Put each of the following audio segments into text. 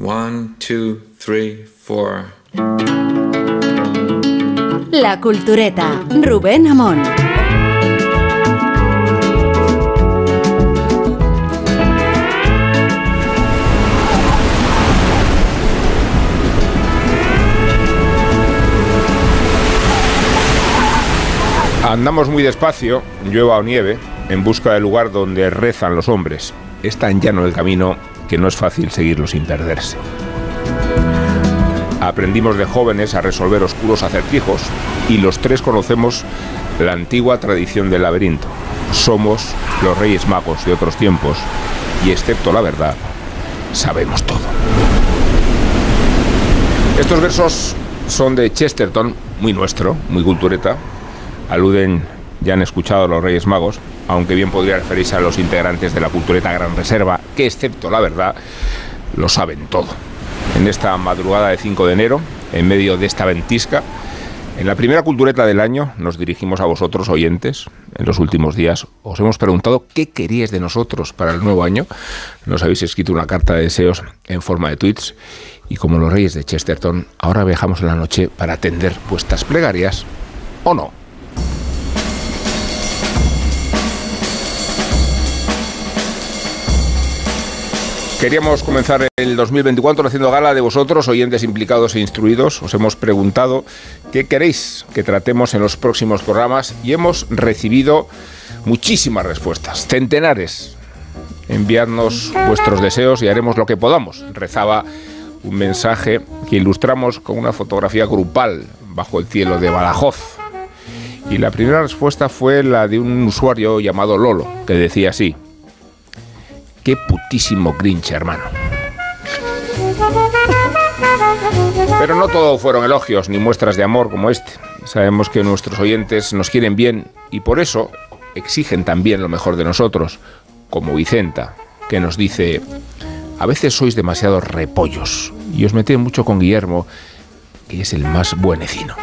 One, two, three, four. La Cultureta, Rubén Amón. Andamos muy despacio, llueva o nieve, en busca del lugar donde rezan los hombres. Es tan llano el camino que no es fácil seguirlo sin perderse. Aprendimos de jóvenes a resolver oscuros acertijos y los tres conocemos la antigua tradición del laberinto. Somos los reyes magos de otros tiempos y excepto la verdad, sabemos todo. Estos versos son de Chesterton, muy nuestro, muy cultureta. Aluden, ya han escuchado a los Reyes Magos, aunque bien podría referirse a los integrantes de la cultureta Gran Reserva, que excepto la verdad, lo saben todo. En esta madrugada de 5 de enero, en medio de esta ventisca, en la primera cultureta del año nos dirigimos a vosotros, oyentes. En los últimos días os hemos preguntado qué queríais de nosotros para el nuevo año. Nos habéis escrito una carta de deseos en forma de tweets. Y como los reyes de Chesterton, ahora viajamos en la noche para atender vuestras plegarias o no. Queríamos comenzar el 2024 haciendo gala de vosotros, oyentes implicados e instruidos. Os hemos preguntado qué queréis que tratemos en los próximos programas y hemos recibido muchísimas respuestas, centenares. Enviadnos vuestros deseos y haremos lo que podamos. Rezaba un mensaje que ilustramos con una fotografía grupal bajo el cielo de Badajoz. Y la primera respuesta fue la de un usuario llamado Lolo, que decía así, qué putísimo Grinch, hermano. Pero no todo fueron elogios ni muestras de amor como este. Sabemos que nuestros oyentes nos quieren bien y por eso exigen también lo mejor de nosotros, como Vicenta, que nos dice, a veces sois demasiados repollos y os metéis mucho con Guillermo, que es el más buenecino.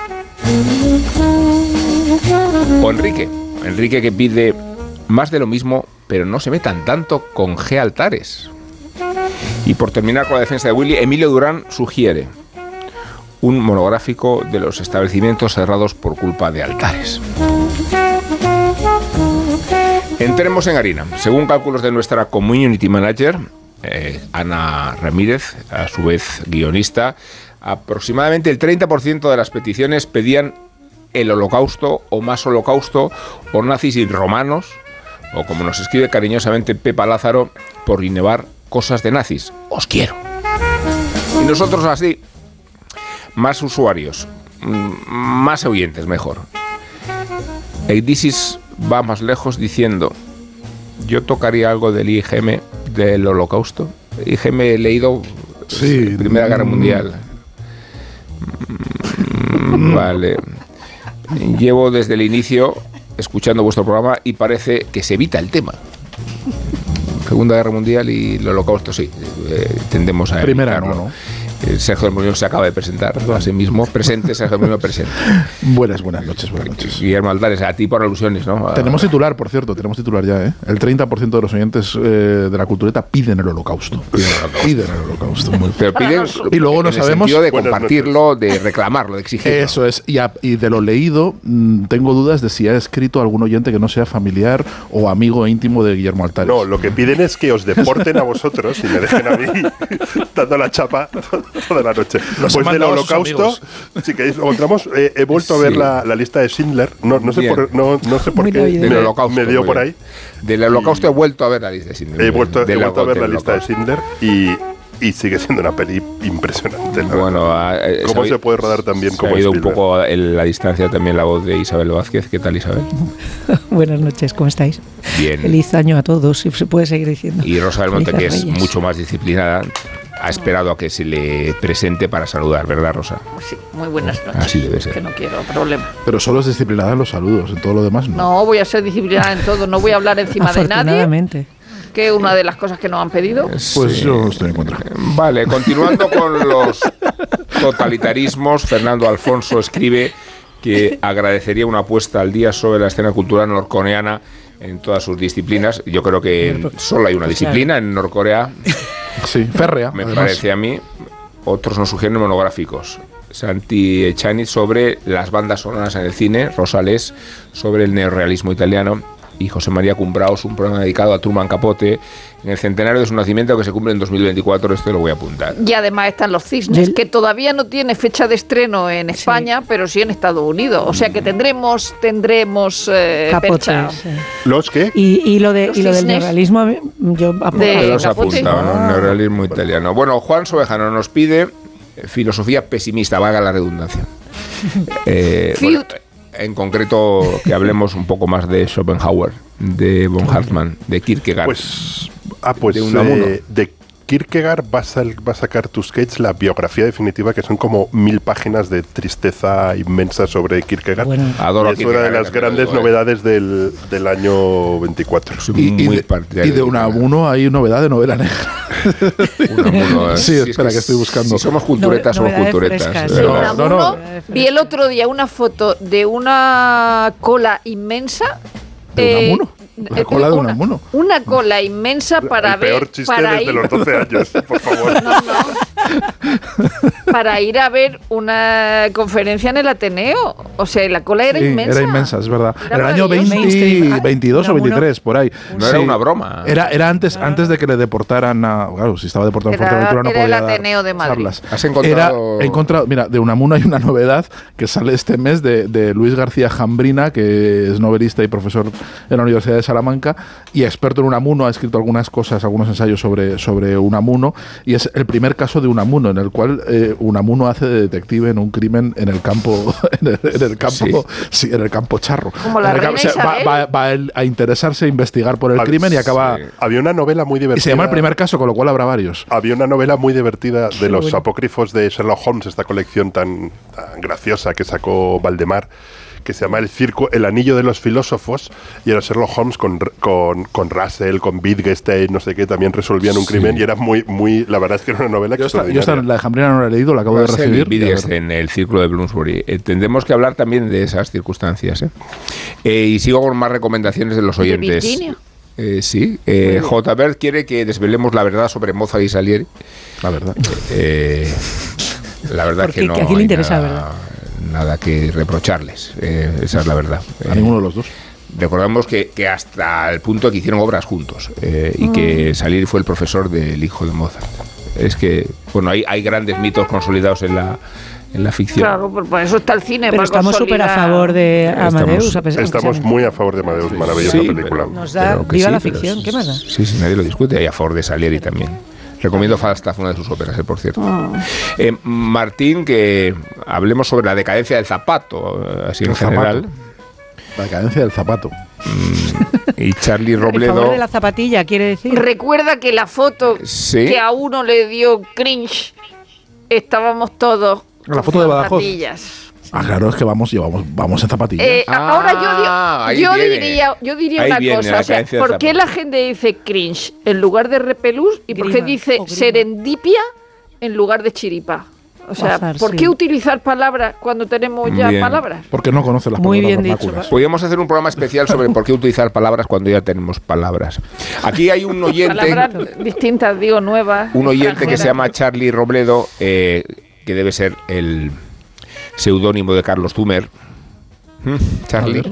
O Enrique, Enrique que pide más de lo mismo pero no se metan tanto con G altares. Y por terminar con la defensa de Willy, Emilio Durán sugiere un monográfico de los establecimientos cerrados por culpa de altares. Entremos en harina. Según cálculos de nuestra community manager, eh, Ana Ramírez, a su vez guionista, aproximadamente el 30% de las peticiones pedían el holocausto o más holocausto o nazis y romanos o como nos escribe cariñosamente Pepa Lázaro, por innevar cosas de nazis. Os quiero. Y nosotros así, más usuarios, mm, más oyentes mejor. Eidisis va más lejos diciendo, yo tocaría algo del IGM, del holocausto. IGM he leído sí, Primera Guerra. Mundial. Vale. Llevo desde el inicio escuchando vuestro programa y parece que se evita el tema. Segunda Guerra Mundial y el Holocausto, sí, eh, tendemos a... Primera no, ¿no? Eh, Sergio Muñoz se acaba de presentar a sí mismo. Presente, Sergio Muñoz presente. Buenas, buenas noches, buenas noches. Guillermo Aldares, a ti por alusiones, ¿no? Tenemos titular, por cierto, tenemos titular ya, ¿eh? El 30% de los oyentes eh, de la cultureta piden el holocausto. Piden el holocausto. Pero piden y luego no en sabemos... El de compartirlo, de reclamarlo, de exigirlo. Eso es. Y, y de lo leído, mm, tengo dudas de si ha escrito algún oyente que no sea familiar o amigo íntimo de Guillermo Altares. No, lo que piden es que os deporten a vosotros y me dejen a mí dando la chapa toda la noche. Después del holocausto, si queréis, lo encontramos. Eh, he vuelto a ver la, la, lista de Schindler. No, no sé por, no, no sé por qué del holocausto, me dio por ahí. Del holocausto he vuelto a ver la lista de Schindler. He vuelto, he vuelto a ver la lista de Schindler y y sigue siendo una peli impresionante. Bueno, eh, ¿cómo se puede rodar también se como ha ido un poco en la distancia también la voz de Isabel Vázquez. ¿Qué tal, Isabel? Buenas noches, ¿cómo estáis? Bien. Feliz año a todos, si se puede seguir diciendo. Y Rosa del Monte, que es mucho más disciplinada, ha esperado a que se le presente para saludar, ¿verdad, Rosa? Sí, muy buenas noches. Así debe ser. Que no quiero problema. Pero solo es disciplinada en los saludos, en todo lo demás no. No, voy a ser disciplinada en todo, no voy a hablar encima de nadie que una de las cosas que nos han pedido. Pues yo estoy en contra. Vale, continuando con los totalitarismos, Fernando Alfonso escribe que agradecería una apuesta al día sobre la escena cultural norcoreana en todas sus disciplinas. Yo creo que solo hay una disciplina en Norcorea Sí, férrea. Me parece a mí. Otros nos sugieren monográficos. Santi Echani sobre las bandas sonoras en el cine, Rosales sobre el neorrealismo italiano y José María Cumbraos, un programa dedicado a Truman Capote en el centenario de su nacimiento que se cumple en 2024. Esto lo voy a apuntar. Y además están Los Cisnes, que todavía no tiene fecha de estreno en España, pero sí en Estados Unidos. O sea que tendremos, tendremos eh, ¿Los qué? Y, lo, de, y lo del neorrealismo, yo de los apuntado, ¿no? neorrealismo italiano. Bueno, Juan Sobejano nos pide filosofía pesimista, vaga la redundancia. Eh, en concreto que hablemos un poco más de Schopenhauer, de von Hartmann, de Kierkegaard. Pues, ah, pues de, eh, de Kierkegaard va a, sacar Tusquets la biografía definitiva, que son como mil páginas de tristeza inmensa sobre Kierkegaard. Bueno, Adoro es una de las grandes novedades del, del, año 24. Y, y, de, y de Unamuno hay novedad de novela negra. Unamuno, sí, espera, que, estoy buscando. somos culturetas, somos culturetas. no, no, vi el otro día una foto de una cola inmensa. ¿De Unamuno? Una eh, cola de una, mono. Una cola inmensa para El ver. Peor chiste desde los 12 años, por favor. No, no. para ir a ver una conferencia en el Ateneo. O sea, la cola era inmensa. Era inmensa, es verdad. Era el año 20, 22 o 23, por ahí. No era una broma. Era, era antes, antes de que le deportaran a. Claro, si estaba deportado en Fuerteventura no era podía. el Ateneo de Madrid. ¿Has encontrado.? Era, he encontrado. Mira, de Unamuno hay una novedad que sale este mes de, de Luis García Jambrina, que es novelista y profesor en la Universidad de Salamanca y experto en Unamuno, ha escrito algunas cosas, algunos ensayos sobre, sobre Unamuno, y es el primer caso de Unamuno, en el cual eh, Unamuno hace de detective en un crimen en el campo, en el, campo, sí. en el campo charro. Como la va, va, a interesarse, a investigar por el crimen y acaba. Había una novela muy divertida. Y se llama el primer caso, con lo cual habrá varios. Había una novela muy divertida de los apócrifos de Sherlock Holmes, esta colección tan, tan graciosa que sacó Valdemar que se llama El Circo, El Anillo de los Filósofos, y era Sherlock Holmes con, con, con Russell, con Wittgenstein, no sé qué, también resolvían un crimen y era muy, muy, la verdad es que era una novela yo Yo esta, la de Jambrina no la he leído, la acabo de recibir. en El Círculo de Bloomsbury. Eh, tendremos que hablar también de esas circunstancias. ¿eh? Eh, y sigo con más recomendaciones de los oyentes. Eh, sí, eh, J. Bert quiere que desvelemos la verdad sobre Mozart y Salieri. La verdad. Eh, la verdad que no. Aquí le interesa, ¿verdad? Nada que reprocharles, eh, esa es la verdad. A eh, ninguno de los dos. Recordamos que, que, hasta el punto que hicieron obras juntos eh, y que mm. Salieri fue el profesor del hijo de Mozart. Es que, bueno, hay, hay grandes mitos consolidados en la, en la ficción. Claro, por eso está el cine. Pero estamos súper a favor de Amadeus. Estamos, estamos muy a favor de Amadeus, maravillosa película. Nos da, viva la ficción, ¿qué más da? Sí, sí, nadie lo discute, y a favor de Salieri también. Recomiendo Falstaff, una de sus óperas, eh, por cierto. Ah. Eh, Martín, que hablemos sobre la decadencia del zapato, eh, así en general. La decadencia del zapato. Mm, y Charlie Robledo. El favor de la zapatilla, quiere decir. Recuerda que la foto que a uno le dio cringe, estábamos todos. La foto de Badajoz. Ah, claro, es que vamos, vamos, vamos en zapatillas. Eh, ahora yo, ah, yo diría, yo diría una cosa. O sea, ¿Por qué la gente dice cringe en lugar de repelús y por qué dice serendipia en lugar de chiripa? O sea, ¿por qué utilizar palabras cuando tenemos ya palabras? Porque no conocen las Muy palabras bien dicho. Podríamos hacer un programa especial sobre por qué utilizar palabras cuando ya tenemos palabras. Aquí hay un oyente... Palabras distintas, digo, nuevas. Un oyente que se llama Charlie Robledo, eh, que debe ser el seudónimo de Carlos Zumer. ¿Mm? Charlie,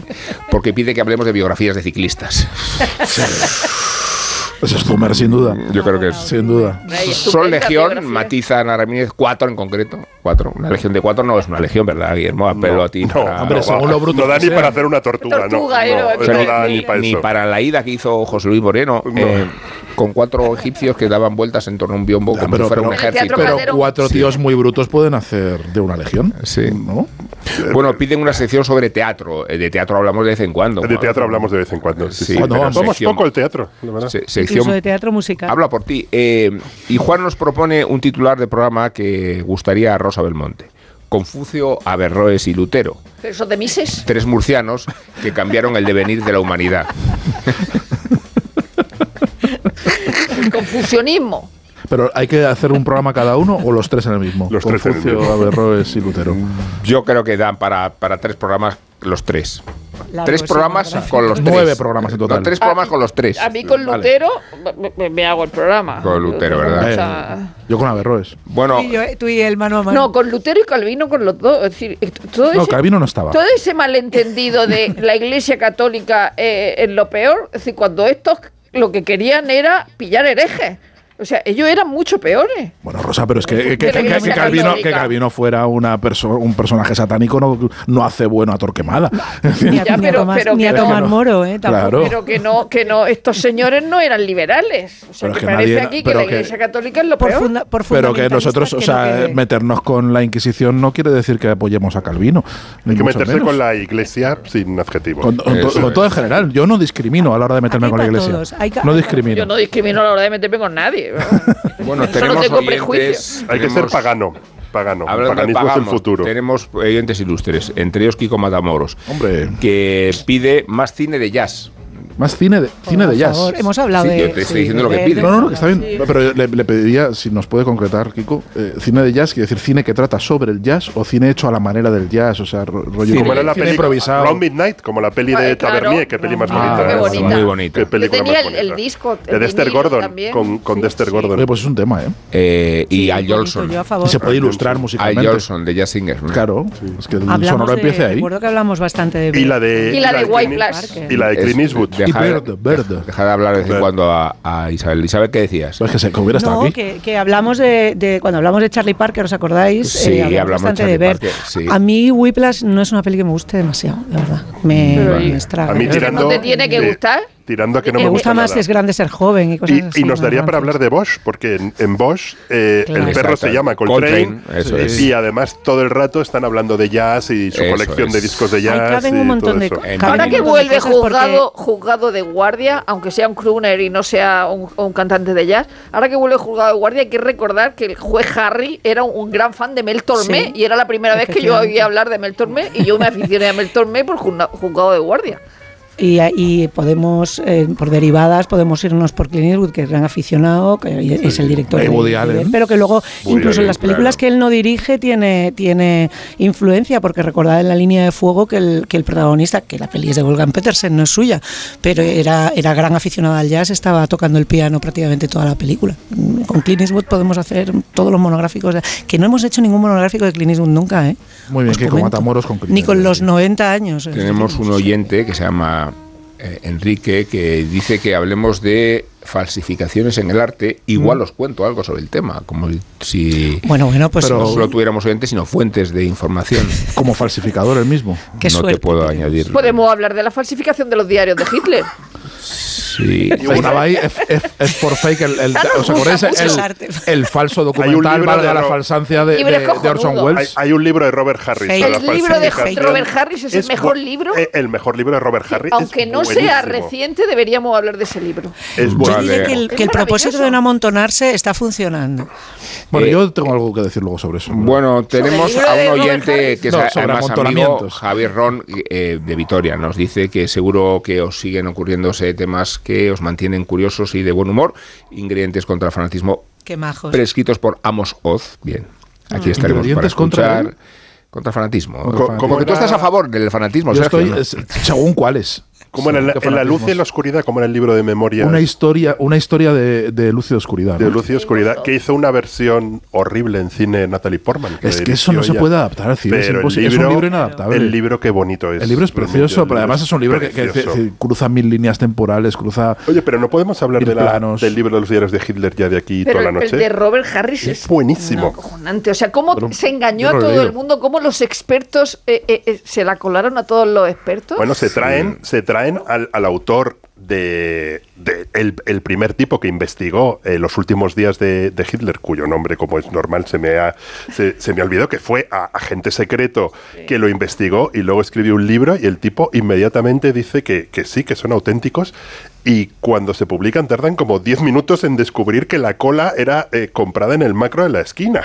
porque pide que hablemos de biografías de ciclistas. Eso es Zumer, sin duda. Yo creo que es. Sin duda. Son legión, matiza Ana Ramírez, cuatro en concreto. Cuatro. Una legión de cuatro no es una legión, ¿verdad, Guillermo? Apelo a ti. No, hombre, según lo bruto. No da ni para hacer una tortuga, no. ni, para la ida que hizo José Luis Moreno. Eh, con cuatro egipcios que daban vueltas en torno a un biombo como si fuera un ejército. Pero cuatro tíos muy brutos pueden hacer de una legión. Sí. Bueno, piden una sección sobre teatro. Eh, de teatro hablamos de vez en cuando. De teatro hablamos de vez en cuando. Sí, vamos poco el teatro. sección, de teatro musical. Habla por ti. Eh, y Juan nos propone un titular de programa que gustaría a Rosa Belmonte. Confucio, Averroes y Lutero. ¿Eso de Mises? Tres murcianos que cambiaron el devenir de la humanidad. confusionismo. Pero hay que hacer un programa cada uno o los tres en el mismo. Los Confucio, tres Averroes y Lutero. Yo creo que dan para, para tres programas los tres. tres programas con los tres. Nueve programas en total. tres programas con los tres. A mí con Lutero me, hago el programa. Con Lutero, ¿verdad? yo con Averroes. Bueno. tú y el mano a mano. No, con Lutero y Calvino con los dos. Es decir, todo no, Calvino no estaba. Todo ese malentendido de la Iglesia Católica eh, en lo peor. Es decir, cuando estos lo que querían era pillar herejes. O sea, ellos eran mucho peores. Bueno, Rosa, pero es que, que, Calvino, fuera una un personaje satánico no, no hace bueno a Torquemada. Ni a, Tomás, Moro, ¿eh? Pero que no, que no, estos señores no eran liberales. O sea, que, parece aquí que la Iglesia Católica es lo peor. pero que nosotros, o sea, meternos con la Inquisición no quiere decir que apoyemos a Calvino. Hay que meterse con la Iglesia sin adjetivo. Con, todo en general. Yo no discrimino a la hora de meterme con la Iglesia. No discrimino. Yo no discrimino a la hora de meterme con nadie. Bueno, tenemos oyentes. Hay que ser pagano. Pagano. Paganismo es el futuro. Tenemos oyentes ilustres, entre ellos Kiko Matamoros, Hombre. que pide más cine de jazz. Más cine de, cine de jazz. Hemos hablado de. Yo te estoy diciendo lo que pide. No, no, no, está bien. pero le, pediría, si nos puede concretar, Kiko, eh, cine de jazz, quiere decir cine que trata sobre el jazz o cine hecho a la manera del jazz, o sea, rollo como era la peli improvisado. Round Midnight, como la peli de Tavernier, qué peli más bonita. Qué bonita. Muy bonita. Qué película tenía el, el, disco. de Dexter Gordon, con, con Dexter Gordon. Oye, pues es un tema, ¿eh? eh y Al Jolson. Y se puede ilustrar musicalmente. Al Jolson, de Jazz Singers. Claro, es que el sonoro empiece ahí. Recuerdo que hablamos bastante de. Y la de. Y la de White. Y la de Clint Eastwood. Deja de hablar de vez en cuando a, Isabel. Isabel, ¿qué decías? Pues que, se, hubiera estado no, aquí. Que, que, hablamos de, de, Cuando hablamos de Charlie Parker, ¿os acordáis? Sí, eh, hablamos, bastante de, Parker, sí. A mí Whiplash no es una peli que me guste demasiado, la verdad. Me, me estraga. A mí tirando, ¿No te tiene que gustar? Tirando a que no me, me gusta, más es grande ser joven y cosas y, así. Y nos daría para hablar de Bosch, porque en, Bosch eh, el perro se llama Coltrane, y además todo el rato están hablando de jazz y su colección de discos de jazz. un montón de Ahora que vuelve juzgado, juzgado de guardia, aunque sea un crooner y no sea un, cantante de jazz, ahora que vuelve juzgado de guardia hay que recordar que el juez Harry era un, gran fan de Mel Tormé y era la primera vez que yo oía hablar de Mel Tormé y yo me aficioné a Mel Tormé por juzgado de guardia. Y, y podemos, eh, por derivadas, podemos irnos por Clint Eastwood, que es gran aficionado, que es el director de, pero que luego, incluso en las películas que él no dirige, tiene, tiene influencia, porque recordad en la línea de fuego que el, que el protagonista, que la peli es de Wolfgang Petersen, no es suya, pero era, era gran aficionado al jazz, estaba tocando el piano prácticamente toda la película. Con Clint Eastwood podemos hacer todos los monográficos, que no hemos hecho ningún monográfico de Clint Eastwood nunca, ¿eh? Muy bien, que como Matamoros con Ni con los 90 años. Tenemos un oyente que se llama eh, Enrique, que dice que hablemos de falsificaciones en el arte, igual mm. os cuento algo sobre el tema, como si bueno, bueno, pues no solo tuviéramos oyentes, sino fuentes de información. Como falsificador el mismo. no te puedo añadir. Podemos hablar de la falsificación de los diarios de Hitler. Sí. Estaba ahí es por fake el, el ¿os acordáis? El, el, falso documental valga la falsancia de, de, Orson Welles. Hay, un libro de Robert Harris. El libro de Robert Harris es, el mejor libro. Eh, el mejor libro de Robert Harris. Aunque no sea reciente, deberíamos hablar de ese libro. Es bueno. Yo que el, que el propósito de no amontonarse está funcionando. Bueno, yo tengo algo que decir luego sobre eso. Bueno, tenemos a un oyente que es además amigo, Javier Ron, eh, de Vitoria. Nos dice que seguro que os siguen ocurriéndose temas que os mantienen curiosos y de buen humor. Ingredientes contra el fanatismo Qué majos. prescritos por Amos Oz. Bien, aquí ah. estaremos para escuchar. Contra, contra el fanatismo. como que tú estás a favor del fanatismo. Yo estoy, según cuáles. Como en, la luz y la oscuridad, como en el libro de memoria. Una historia, una historia de, de luz y oscuridad. De luz y oscuridad, que hizo una versión horrible en cine Natalie Portman. es que eso no se puede adaptar al cine, pero es, el libro, es, un libro inadaptable. El libro qué bonito es. El libro es precioso, pero además es un libro que, cruza mil líneas temporales, cruza. Oye, pero no podemos hablar de la, del libro de los diarios de Hitler ya de aquí toda la noche. El de Robert Harris es, buenísimo. O sea, cómo se engañó a todo el mundo, cómo los expertos eh, eh, eh, se la colaron a todos los expertos. Bueno, se traen, se traen al, al autor autor de, el, primer tipo que investigó eh, los últimos días de, Hitler, cuyo nombre, como es normal, se me ha, se, me olvidó, que fue a, agente secreto que lo investigó y luego escribió un libro y el tipo inmediatamente dice que, sí, que son auténticos y cuando se publican tardan como 10 minutos en descubrir que la cola era eh, comprada en el macro de la esquina.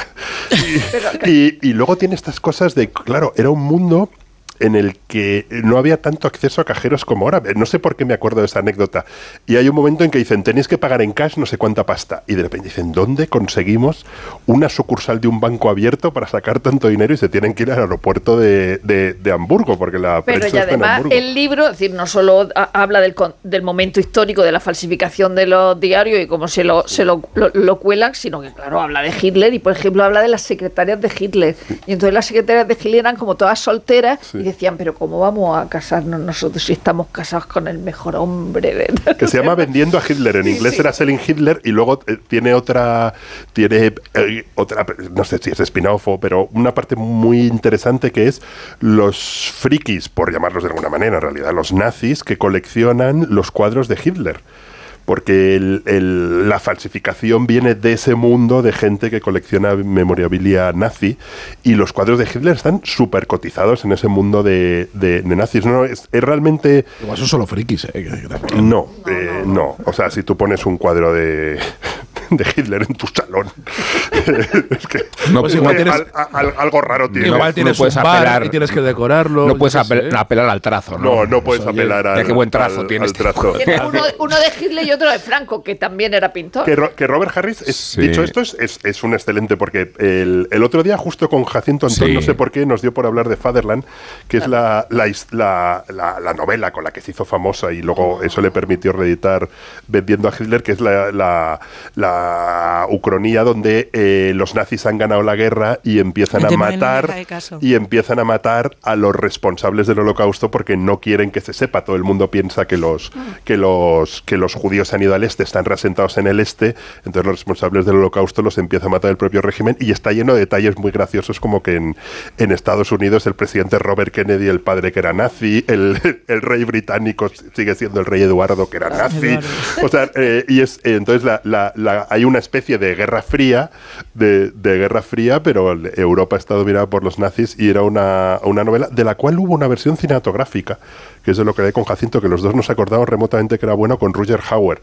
y, y luego tiene estas cosas de, claro, era un mundo en el que no había tanto acceso a cajeros como ahora. No sé por qué me acuerdo de esa anécdota. Y hay un momento en que dicen, tenéis que pagar en cash no sé cuánta pasta. Y de repente dicen, ¿dónde conseguimos una sucursal de un banco abierto para sacar tanto dinero? Y se tienen que ir al aeropuerto de, de, Hamburgo, porque la Pero y además el libro, es decir, no solo habla del, del momento histórico de la falsificación de los diarios y cómo se lo, se lo, lo, cuelan, sino que, claro, habla de Hitler y, por ejemplo, habla de las secretarias de Hitler. Y entonces las secretarias de Hitler eran como todas solteras y decían, pero ¿cómo vamos a casarnos nosotros si estamos casados con el mejor hombre? De... Que se llama Vendiendo a Hitler. En inglés era Selling Hitler y luego eh, tiene otra, tiene eh, otra, no sé si es spin-off pero una parte muy interesante que es los frikis, por llamarlos de alguna manera, en realidad, los nazis que coleccionan los cuadros de Hitler porque la falsificación viene de ese mundo de gente que colecciona memorabilia nazi y los cuadros de Hitler están súper cotizados en ese mundo de, nazis. No, es, realmente... Igual son solo frikis, ¿eh? No, eh, no. O sea, si tú pones un cuadro de, de Hitler en tu salón. es que no, pues igual tienes, algo raro tiene. Igual tienes no puedes apelar, y tienes que decorarlo. No puedes apelar al trazo, ¿no? No, no puedes apelar al, qué buen trazo tienes. Trazo. Uno, uno, de Hitler y otro de Franco, que también era pintor. Que, Robert Harris, es, dicho esto, es, es, un excelente, porque el, el, otro día, justo con Jacinto Antón, no sé por qué, nos dio por hablar de Fatherland, que es la, la, la, la, novela con la que se hizo famosa y luego eso le permitió reeditar vendiendo a Hitler, que es la, la Ucronía donde eh, los nazis han ganado la guerra y empiezan a matar y empiezan a matar a los responsables del holocausto porque no quieren que se sepa. Todo el mundo piensa que los, que los, que los judíos han ido al este, están reasentados en el este, entonces los responsables del holocausto los empieza a matar el propio régimen y está lleno de detalles muy graciosos como que en, en Estados Unidos el presidente Robert Kennedy, el padre que era nazi, el, el rey británico sigue siendo el rey Eduardo que era ah, nazi. O sea, eh, y es entonces la, la, hay una especie de guerra fría, de, guerra fría, pero Europa está dominada por los nazis y era una, una, novela de la cual hubo una versión cinematográfica, que es de lo que leí con Jacinto, que los dos nos acordamos remotamente que era bueno con Roger Hauer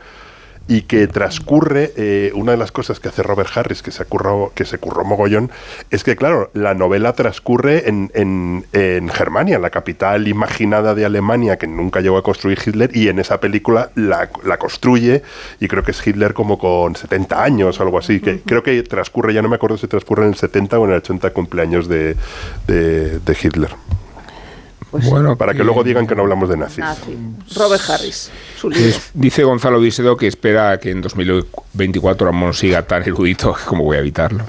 y que transcurre, eh, una de las cosas que hace Robert Harris, que se, curró, que se curró mogollón, es que, claro, la novela transcurre en, en, en, Germania, la capital imaginada de Alemania, que nunca llegó a construir Hitler, y en esa película la, la construye, y creo que es Hitler como con 70 años o algo así, que creo que transcurre, ya no me acuerdo si transcurre en el 70 o en el 80 cumpleaños de, de, de Hitler. Pues bueno, para que luego digan que no hablamos de nazis. Robert Harris, dice Gonzalo Visedo que espera que en 2024 Ramón siga tan erudito, como voy a evitarlo,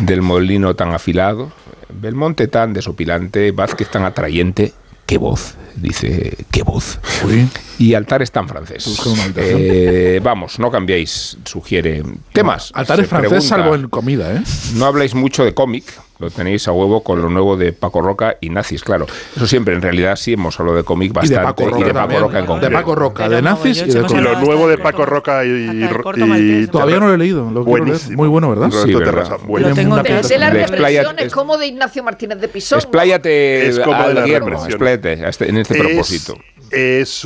del molino tan afilado, Belmonte tan desopilante, Vázquez tan atrayente, qué voz, dice, qué voz. Y altares tan francés. Eh, vamos, no cambiéis, sugiere. Temas. Altares francés salvo en comida, ¿eh? No habláis mucho de cómic, lo tenéis a huevo con lo nuevo de Paco Roca y Nazis, claro. Eso siempre, en realidad sí hemos hablado de cómic bastante. Y de Paco Roca, en concreto. De Paco Roca, de Nazis y de cómic. Lo nuevo de Paco Roca y... Todavía no lo he leído. Lo Muy bueno, ¿verdad? Sí, verdad. Lo tengo de, las represiones como de Ignacio Martínez de Pisón. Expláyate, es como de Guillermo, expláyate este, en este propósito es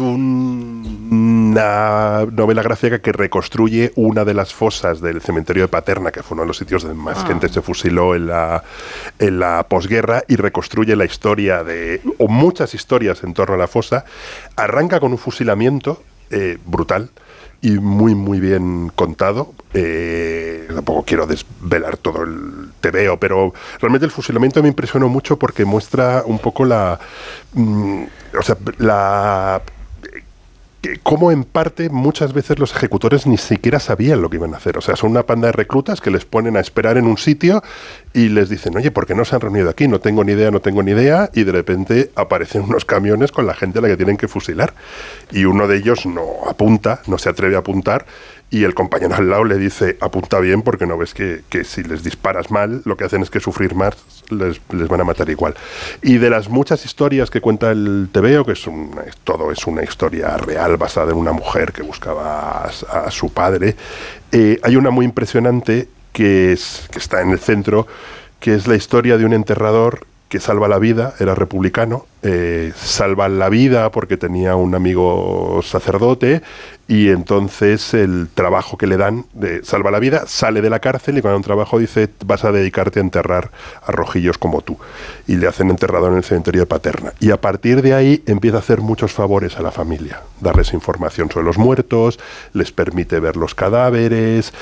una novela gráfica que reconstruye una de las fosas del cementerio de Paterna, que fue uno de los sitios donde más ah. gente se fusiló en la, en la posguerra, y reconstruye la historia de, o muchas historias en torno a la fosa. Arranca con un fusilamiento eh, brutal y muy muy bien contado. Eh, tampoco quiero desvelar todo el tebeo, pero realmente el fusilamiento me impresionó mucho porque muestra un poco la, mm, o sea, la como en parte muchas veces los ejecutores ni siquiera sabían lo que iban a hacer. O sea, son una panda de reclutas que les ponen a esperar en un sitio y les dicen, oye, ¿por qué no se han reunido aquí? No tengo ni idea, no tengo ni idea. Y de repente aparecen unos camiones con la gente a la que tienen que fusilar. Y uno de ellos no apunta, no se atreve a apuntar y el compañero al lado le dice, apunta bien porque no ves que, si les disparas mal, lo que hacen es que sufrir más, les, van a matar igual. Y de las muchas historias que cuenta el TVO, que es todo es una historia real basada en una mujer que buscaba a, su padre, eh, hay una muy impresionante que, es, que está en el centro, que es la historia de un enterrador que salva la vida, era republicano, eh, salva la vida porque tenía un amigo sacerdote y entonces el trabajo que le dan de salva la vida sale de la cárcel y cuando un trabajo dice vas a dedicarte a enterrar a rojillos como tú y le hacen enterrado en el cementerio de Paterna. Y a partir de ahí empieza a hacer muchos favores a la familia, darles información sobre los muertos, les permite ver los cadáveres,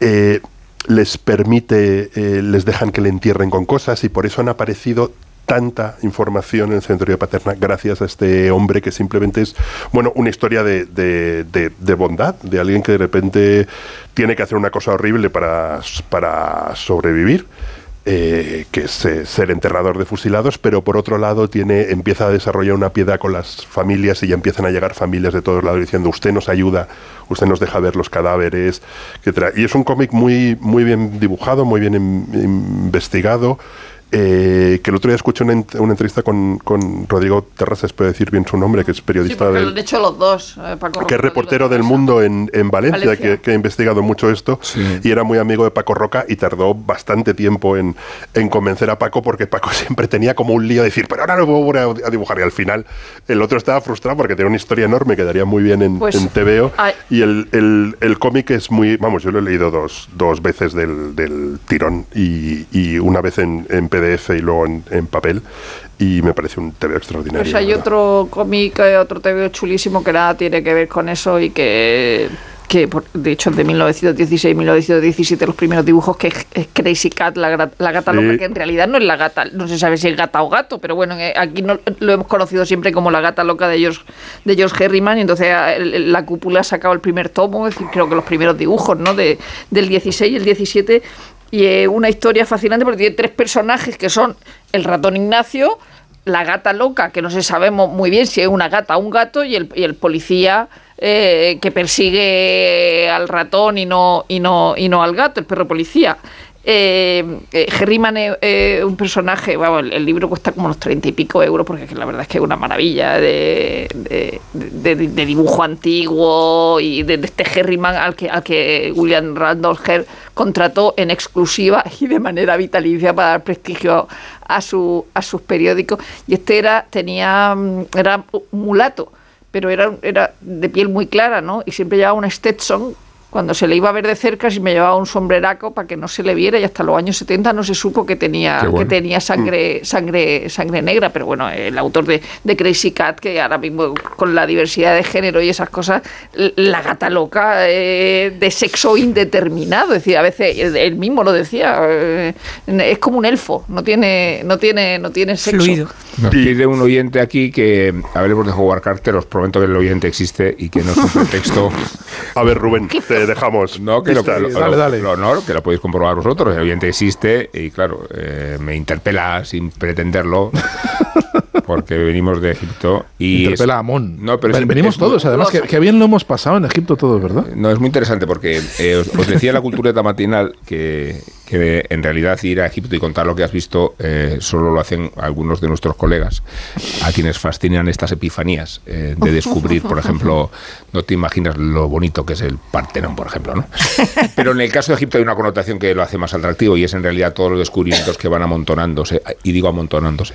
eh, les permite, eh, les dejan que le entierren con cosas y por eso han aparecido tanta información en el Centro de Paterna gracias a este hombre que simplemente es, bueno, una historia de, de, bondad, de alguien que de repente tiene que hacer una cosa horrible para, para sobrevivir eh, que es eh, ser enterrador de fusilados, pero por otro lado tiene, empieza a desarrollar una piedad con las familias y ya empiezan a llegar familias de todos lados diciendo usted nos ayuda, usted nos deja ver los cadáveres, etc. Y es un cómic muy, muy bien dibujado, muy bien investigado. Eh, que el otro día escuché una, una entrevista con, con, Rodrigo Terrazas, puede decir bien su nombre, que es periodista. Sí, lo han hecho los dos. Eh, Paco que es reportero del mundo en, en Valencia, Que, ha investigado mucho esto. Y era muy amigo de Paco Roca y tardó bastante tiempo en, en, convencer a Paco porque Paco siempre tenía como un lío de decir, pero ahora no puedo volver a dibujar. Y al final el otro estaba frustrado porque tenía una historia enorme que daría muy bien en, pues, en TVO. Y el, el, el cómic es muy. Vamos, yo lo he leído dos, dos veces del, del tirón y, y, una vez en, en PDF y luego en, papel y me parece un TV extraordinario. Pues hay otro cómic, eh, otro TV chulísimo que nada tiene que ver con eso y que que de hecho de 1916-1917 los primeros dibujos que es Crazy Cat, la, gata loca, que en realidad no es la gata, no se sabe si es gata o gato, pero bueno, eh, aquí no, lo hemos conocido siempre como la gata loca de George, de George Herriman, y entonces eh, la cúpula ha sacado el primer tomo, es decir, creo que los primeros dibujos ¿no? de, del 16 y el 17 y es una historia fascinante porque tiene tres personajes que son el ratón Ignacio, la gata loca, que no se sabemos muy bien si es una gata o un gato, y el, y el policía eh, que persigue al ratón y no, y, no, y no al gato, el perro policía. Eh, eh es un personaje, bueno, el, libro cuesta como unos treinta y pico euros, porque la verdad es que es una maravilla de, de, dibujo antiguo y de, este Herriman al que, al que William Randolph Herr contrató en exclusiva y de manera vitalicia para dar prestigio a, su, a sus periódicos. Y este era, tenía, era mulato, pero era, era de piel muy clara, ¿no? Y siempre llevaba un Stetson cuando se le iba a ver de cerca, si me llevaba un sombreraco para que no se le viera y hasta los años 70 no se supo que tenía, que tenía sangre, mm. sangre, sangre negra. Pero bueno, el autor de, de, Crazy Cat, que ahora mismo con la diversidad de género y esas cosas, la gata loca eh, de sexo indeterminado. Es decir, a veces él mismo lo decía, eh, es como un elfo, no tiene, no tiene, no tiene sexo. Fluido. Nos pide un oyente aquí que hablemos de Howard Carter, os prometo que el oyente existe y que no es un pretexto. a ver, Rubén, dejamos. No, que lo, No, que lo podéis comprobar vosotros. El oyente existe y, claro, eh, me interpela sin pretenderlo. porque venimos de Egipto y interpela a Amón. No, pero venimos todos, además, que, bien lo hemos pasado en Egipto todos, ¿verdad? No, es muy interesante porque eh, os, decía la cultura matinal que, que, en realidad ir a Egipto y contar lo que has visto eh, solo lo hacen algunos de nuestros colegas, a quienes fascinan estas epifanías de descubrir, por ejemplo, no te imaginas lo bonito que es el Partenón, por ejemplo, ¿no? Pero en el caso de Egipto hay una connotación que lo hace más atractivo y es en realidad todos los descubrimientos que van amontonándose, y digo amontonándose,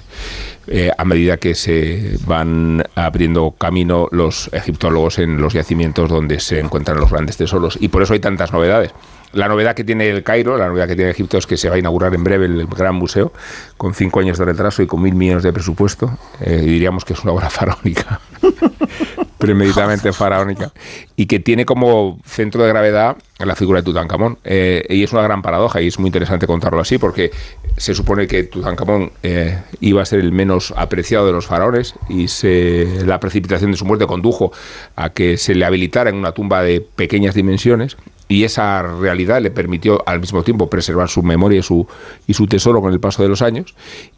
eh, a medida que se van abriendo camino los egiptólogos en los yacimientos donde se encuentran los grandes tesoros. Y por eso hay tantas novedades. La novedad que tiene el Cairo, la novedad que tiene Egipto es que se va a inaugurar en breve el gran museo, con cinco años de retraso y con mil millones de presupuesto. Eh, diríamos que es una obra faraónica, premeditadamente faraónica, y que tiene como centro de gravedad la figura de Tutankamón. Eh, y es una gran paradoja y es muy interesante contarlo así, porque se supone que Tutankamón eh, iba a ser el menos apreciado de los faraones y se, la precipitación de su muerte condujo a que se le habilitara en una tumba de pequeñas dimensiones y esa realidad le permitió al mismo tiempo preservar su memoria y su, y su tesoro con el paso de los años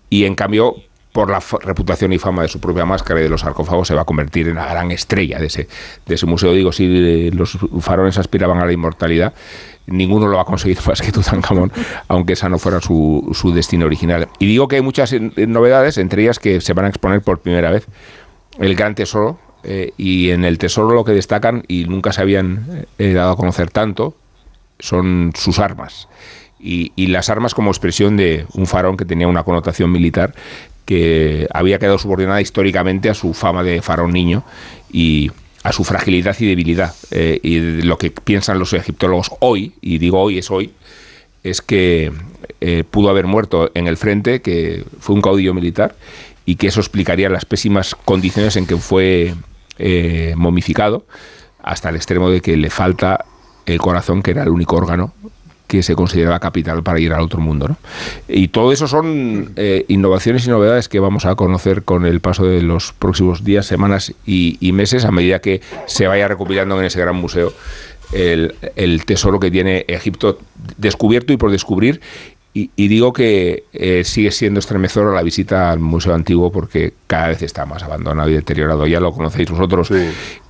y en cambio por la reputación y fama de su propia máscara y de los sarcófagos se va a convertir en la gran estrella de ese, de ese museo. Digo, si eh, los faraones aspiraban a la inmortalidad, ninguno lo va a conseguir más que Tutankamón, aunque esa no fuera su, su destino original. Y digo que hay muchas novedades, entre ellas que se van a exponer por primera vez el gran tesoro eh, y en el tesoro lo que destacan, y nunca se habían eh, dado a conocer tanto, son sus armas. y, las armas como expresión de un faraón que tenía una connotación militar que había quedado subordinada históricamente a su fama de faraón niño y a su fragilidad y debilidad. Eh, y lo que piensan los egiptólogos hoy, y digo hoy es hoy, es que eh, pudo haber muerto en el frente, que fue un caudillo militar, y que eso explicaría las pésimas condiciones en que fue eh, momificado, hasta el extremo de que le falta el corazón, que era el único órgano que se consideraba capital para ir al otro mundo. ¿no? Y todo eso son eh, innovaciones y novedades que vamos a conocer con el paso de los próximos días, semanas y, meses a medida que se vaya recopilando en ese gran museo el, tesoro que tiene Egipto descubierto y por descubrir y, digo que eh, sigue siendo estremecedora la visita al Museo Antiguo porque cada vez está más abandonado y deteriorado. Ya lo conocéis vosotros.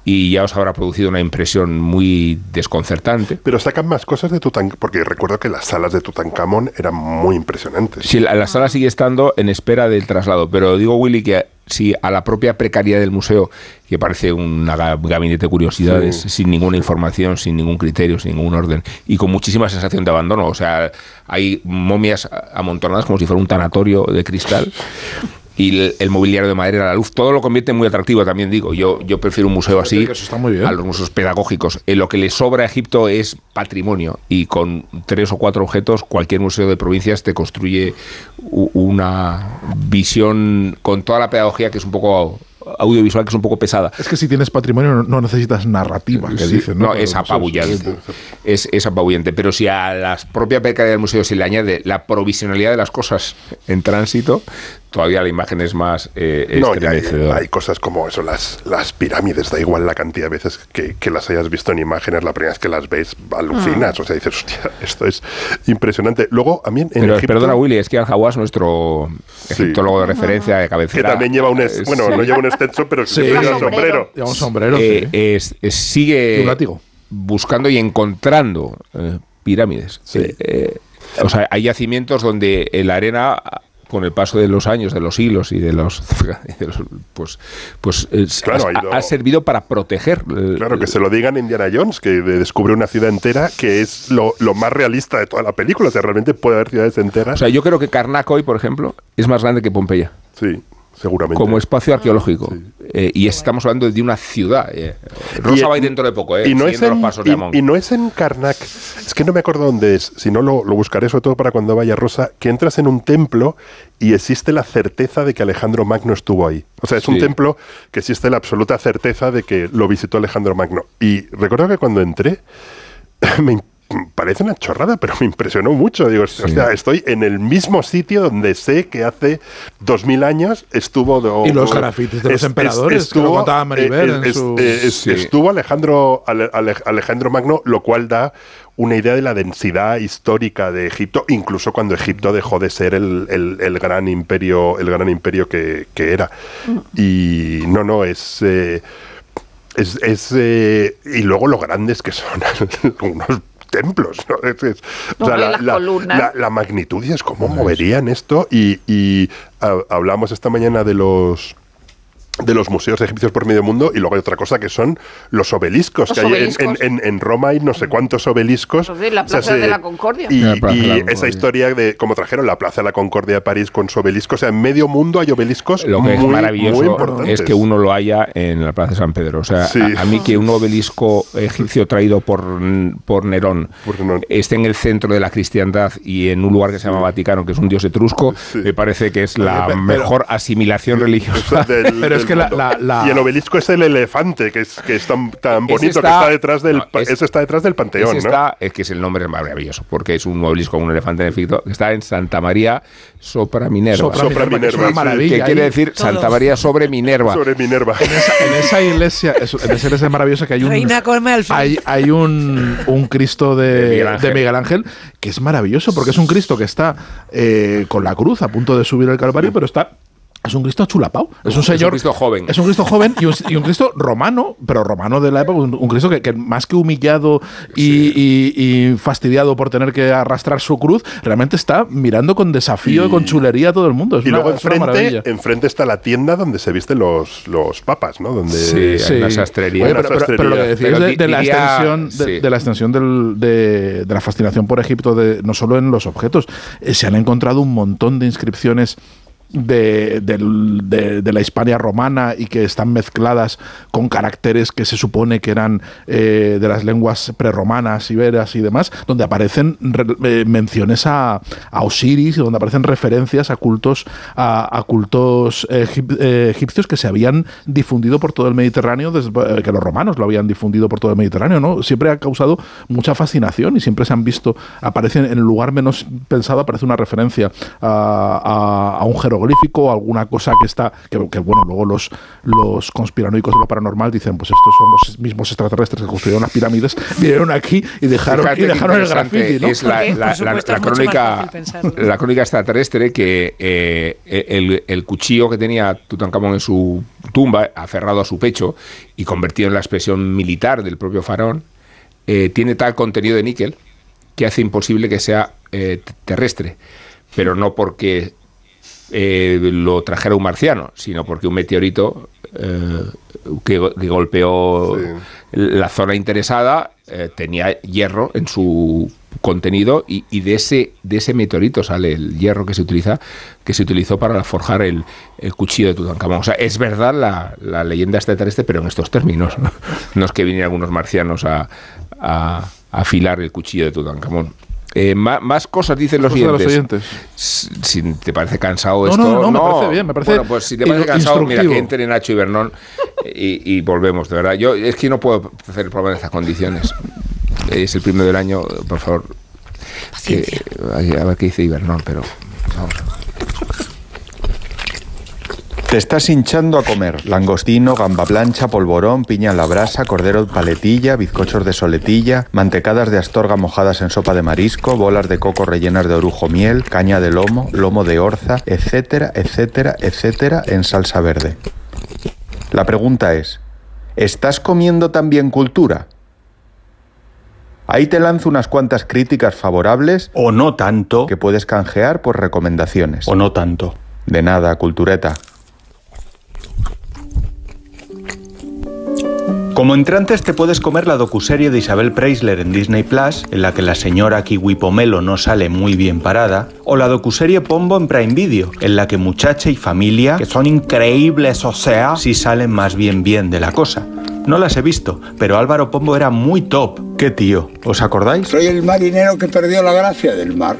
Y ya os habrá producido una impresión muy desconcertante. Pero sacan más cosas de Tutankamón, porque recuerdo que las salas de Tutankamón eran muy impresionantes. Sí, la sala sigue estando en espera del traslado, pero digo, Willy, que si a la propia precariedad del museo, que parece un gabinete de curiosidades, sin ninguna información, sin ningún criterio, sin ningún orden, y con muchísima sensación de abandono. O sea, hay momias amontonadas como si fuera un tanatorio de cristal y el, mobiliario de madera, la luz, todo lo convierte en muy atractivo, también digo. Yo, yo prefiero un museo así a los museos pedagógicos. En lo que le sobra a Egipto es patrimonio y con tres o cuatro objetos cualquier museo de provincias te construye una visión con toda la pedagogía que es un poco audiovisual que es un poco pesada. Es que si tienes patrimonio no necesitas narrativa, que dicen, ¿no? es apabullante. Es, es, apabullante. Pero si a la propia peca del museo se le añade la provisionalidad de las cosas en tránsito, todavía la imagen es más eh, no, hay, cosas como eso, las, las pirámides, da igual la cantidad de veces que, las hayas visto en imágenes, la primera vez que las ves alucinas, ah. o sea, dices, hostia, esto es impresionante. Luego, a mí en Pero, Perdona, Willy, es que Al-Hawass, nuestro egiptólogo de referencia de cabecera... Que también lleva un... bueno, no lleva un extenso, pero sí, lleva un sombrero. Lleva un sombrero, eh, sigue buscando y encontrando eh, pirámides. o sea, hay yacimientos donde la arena con el paso de los años, de los hilos y de los, pues, pues ha, servido para proteger. Claro, que se lo digan Indiana Jones, que descubre una ciudad entera que es lo, más realista de toda la película. O sea, realmente puede haber ciudades enteras. O sea, yo creo que Karnak hoy, por ejemplo, es más grande que Pompeya. Sí seguramente. Como espacio arqueológico. Eh, y estamos hablando de una ciudad. Eh. Rosa va a ir dentro de poco, eh, y, no es en, y, no es en Karnak, es que no me acuerdo dónde es, si no lo, buscaré sobre todo para cuando vaya Rosa, que entras en un templo y existe la certeza de que Alejandro Magno estuvo ahí. O sea, es un templo que existe la absoluta certeza de que lo visitó Alejandro Magno. Y recuerdo que cuando entré, me parece una chorrada, pero me impresionó mucho. Digo, estoy en el mismo sitio donde sé que hace dos mil años estuvo... y los grafitis de los emperadores, estuvo, Estuvo Alejandro, Alejandro Magno, lo cual da una idea de la densidad histórica de Egipto, incluso cuando Egipto dejó de ser el, gran imperio, el gran imperio que, era. Mm. Y no, no, es... Eh, es, eh, y luego lo grandes que son unos templos. la, magnitud y es cómo moverían esto. Y, y hablamos esta mañana de los de los museos egipcios por medio mundo y luego hay otra cosa que son los obeliscos, que hay en, Roma hay no sé cuántos obeliscos. la Plaza de la Concordia. Y, esa historia de cómo trajeron la Plaza de la Concordia de París con su obelisco, o sea, en medio mundo hay obeliscos Lo que es maravilloso es que uno lo haya en la Plaza de San Pedro. O sea, a, mí que un obelisco egipcio traído por, por Nerón, esté en el centro de la cristiandad y en un lugar que se llama Vaticano, que es un dios etrusco, me parece que es la mejor asimilación religiosa. Y el obelisco es el elefante, que es, que es tan, bonito, que está detrás del, está detrás del panteón. Está, es que es el nombre maravilloso, porque es un obelisco con un elefante en efecto, que está en Santa María Sopra Minerva. Sopra, Minerva. Que quiere decir Santa María sobre Minerva. Sobre Minerva. En esa, iglesia, en esa iglesia maravillosa que hay un, hay, hay un, un Cristo de, de, Miguel Ángel que es maravilloso porque es un Cristo que está eh, con la cruz a punto de subir al Calvario, pero está es un Cristo chulapao. Es un señor. Es un Cristo joven. Es un Cristo joven y un, Cristo romano, pero romano de la época. Un, Cristo que, más que humillado y, fastidiado por tener que arrastrar su cruz, realmente está mirando con desafío y, con chulería a todo el mundo. y luego enfrente, enfrente está la tienda donde se visten los, los papas, ¿no? Donde sí, hay una sastrería. pero, lo que decías de, la extensión, de, la extensión de, la fascinación por Egipto, de, no solo en los objetos, eh, se han encontrado un montón de inscripciones de, de, la Hispania romana y que están mezcladas con caracteres que se supone que eran eh, de las lenguas preromanas, iberas y demás, donde aparecen eh, menciones a, Osiris y donde aparecen referencias a cultos, a, cultos eh, egipcios que se habían difundido por todo el Mediterráneo, que los romanos lo habían difundido por todo el Mediterráneo, ¿no? Siempre ha causado mucha fascinación y siempre se han visto, aparecen en el lugar menos pensado, aparece una referencia a, a un jeroglífico jeroglífico, alguna cosa que está, que, bueno, luego los, los conspiranoicos de lo paranormal dicen, pues estos son los mismos extraterrestres que construyeron las pirámides, vinieron aquí y dejaron, y dejaron el graffiti. Es la, crónica, la crónica extraterrestre que eh, el, el cuchillo que tenía Tutankamón en su tumba, aferrado a su pecho y convertido en la expresión militar del propio faraón, eh, tiene tal contenido de níquel que hace imposible que sea eh, terrestre, pero no porque eh, lo trajera un marciano, sino porque un meteorito eh, que, golpeó la zona interesada eh, tenía hierro en su contenido y, de ese de ese meteorito sale el hierro que se utiliza que se utilizó para forjar el, cuchillo de Tutankamón. O sea, es verdad la, la leyenda extraterrestre, pero en estos términos. No, es que vinieran algunos marcianos a, a afilar el cuchillo de Tutankamón. Eh, más, cosas dicen los oyentes. Si te parece cansado esto. No, no, me parece bien. Me parece bueno, pues si te parece cansado, mira, que entre Nacho y Bernón y, volvemos, de verdad. Yo es que no puedo hacer el programa en estas condiciones. Es el primero del año, por favor. a ver qué dice Ibernón, pero vamos. Te estás hinchando a comer langostino, gamba plancha, polvorón, piña en la brasa, cordero paletilla, bizcochos de soletilla, mantecadas de astorga mojadas en sopa de marisco, bolas de coco rellenas de orujo miel, caña de lomo, lomo de orza, etcétera, etcétera, etcétera, en salsa verde. La pregunta es, ¿estás comiendo también cultura? Ahí te lanzo unas cuantas críticas favorables o no tanto que puedes canjear por recomendaciones. O no tanto. De nada, cultureta. Como entrantes te puedes comer la docuserie de Isabel Preisler en Disney Plus, en la que la señora Kiwi Pomelo no sale muy bien parada, o la docuserie Pombo en Prime Video, en la que muchacha y familia, que son increíbles, o sea, sí salen más bien bien de la cosa. No las he visto, pero Álvaro Pombo era muy top. ¿Qué tío? ¿Os acordáis? Soy el marinero que perdió la gracia del mar.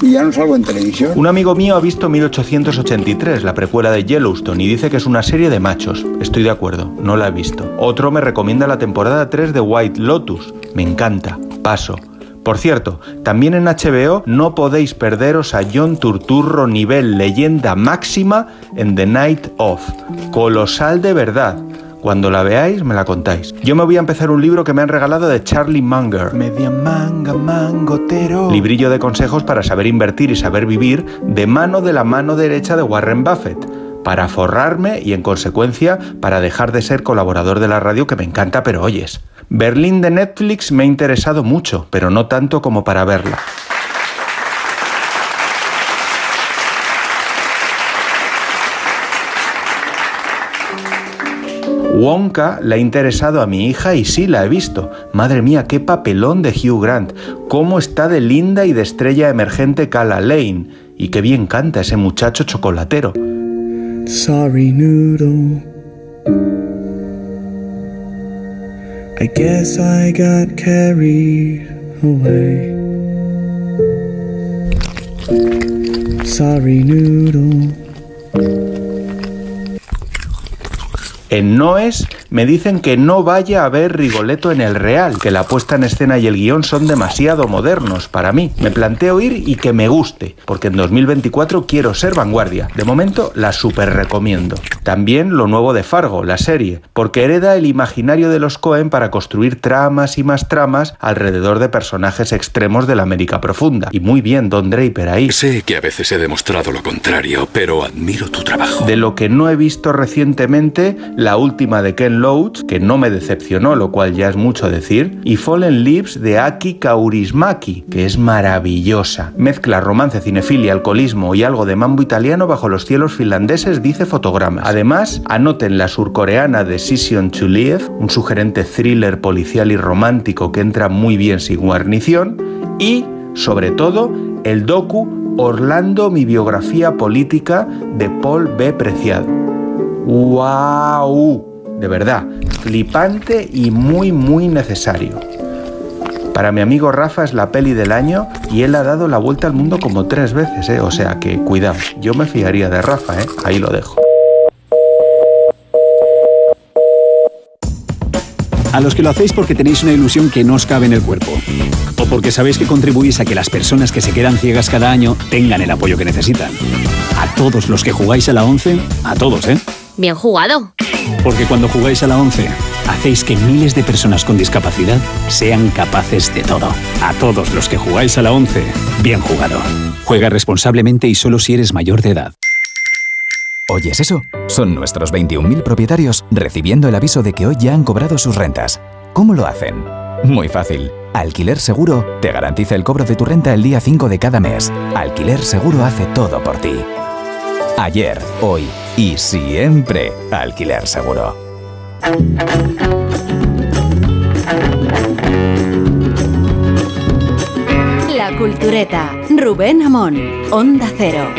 Y ya no salgo en televisión. Un amigo mío ha visto 1883, la precuela de Yellowstone, y dice que es una serie de machos. Estoy de acuerdo, no la he visto. Otro me recomienda la temporada 3 de White Lotus. Me encanta. Paso. Por cierto, también en HBO no podéis perderos a John Turturro nivel leyenda máxima en The Night Of. Colosal de verdad. Cuando la veáis, me la contáis. Yo me voy a empezar un libro que me han regalado de Charlie Munger. Media manga, mangotero. Librillo de consejos para saber invertir y saber vivir de mano de la mano derecha de Warren Buffett. Para forrarme y en consecuencia para dejar de ser colaborador de la radio que me encanta pero oyes. Berlín de Netflix me ha interesado mucho, pero no tanto como para verla. Wonka le ha interesado a mi hija y sí la he visto. Madre mía, qué papelón de Hugh Grant. Cómo está de linda y de estrella emergente Cala Lane. Y qué bien canta ese muchacho chocolatero. Sorry, noodle. I guess I got carried away. Sorry, noodle. En Noes me dicen que no vaya a ver Rigoletto en el Real, que la puesta en escena y el guion son demasiado modernos para mí. Me planteo ir y que me guste, porque en 2024 quiero ser vanguardia. De momento la super recomiendo. También lo nuevo de Fargo, la serie, porque hereda el imaginario de los Cohen para construir tramas y más tramas alrededor de personajes extremos de la América profunda. Y muy bien Don Draper ahí. Sé que a veces he demostrado lo contrario, pero admiro tu trabajo. De lo que no he visto recientemente, la última de Ken Loach, que no me decepcionó, lo cual ya es mucho decir, y Fallen Lips de Aki Kaurismaki, que es maravillosa. Mezcla romance, cinefilia, alcoholismo y algo de mambo italiano bajo los cielos finlandeses, dice fotogramas. Además, anoten la surcoreana Decision to Live, un sugerente thriller policial y romántico que entra muy bien sin guarnición, y, sobre todo, el docu Orlando, mi biografía política de Paul B. Preciado. ¡Wow! De verdad, flipante y muy, muy necesario. Para mi amigo Rafa es la peli del año y él ha dado la vuelta al mundo como tres veces, ¿eh? O sea que cuidado, yo me fiaría de Rafa, ¿eh? Ahí lo dejo. A los que lo hacéis porque tenéis una ilusión que no os cabe en el cuerpo. O porque sabéis que contribuís a que las personas que se quedan ciegas cada año tengan el apoyo que necesitan. A todos los que jugáis a la 11, a todos, ¿eh? Bien jugado. Porque cuando jugáis a la 11, hacéis que miles de personas con discapacidad sean capaces de todo. A todos los que jugáis a la 11, bien jugado. Juega responsablemente y solo si eres mayor de edad. ¿Oyes eso? Son nuestros 21.000 propietarios recibiendo el aviso de que hoy ya han cobrado sus rentas. ¿Cómo lo hacen? Muy fácil. Alquiler Seguro te garantiza el cobro de tu renta el día 5 de cada mes. Alquiler Seguro hace todo por ti. Ayer, hoy y siempre Alquiler Seguro. La Cultureta. Rubén Amón. Onda Cero.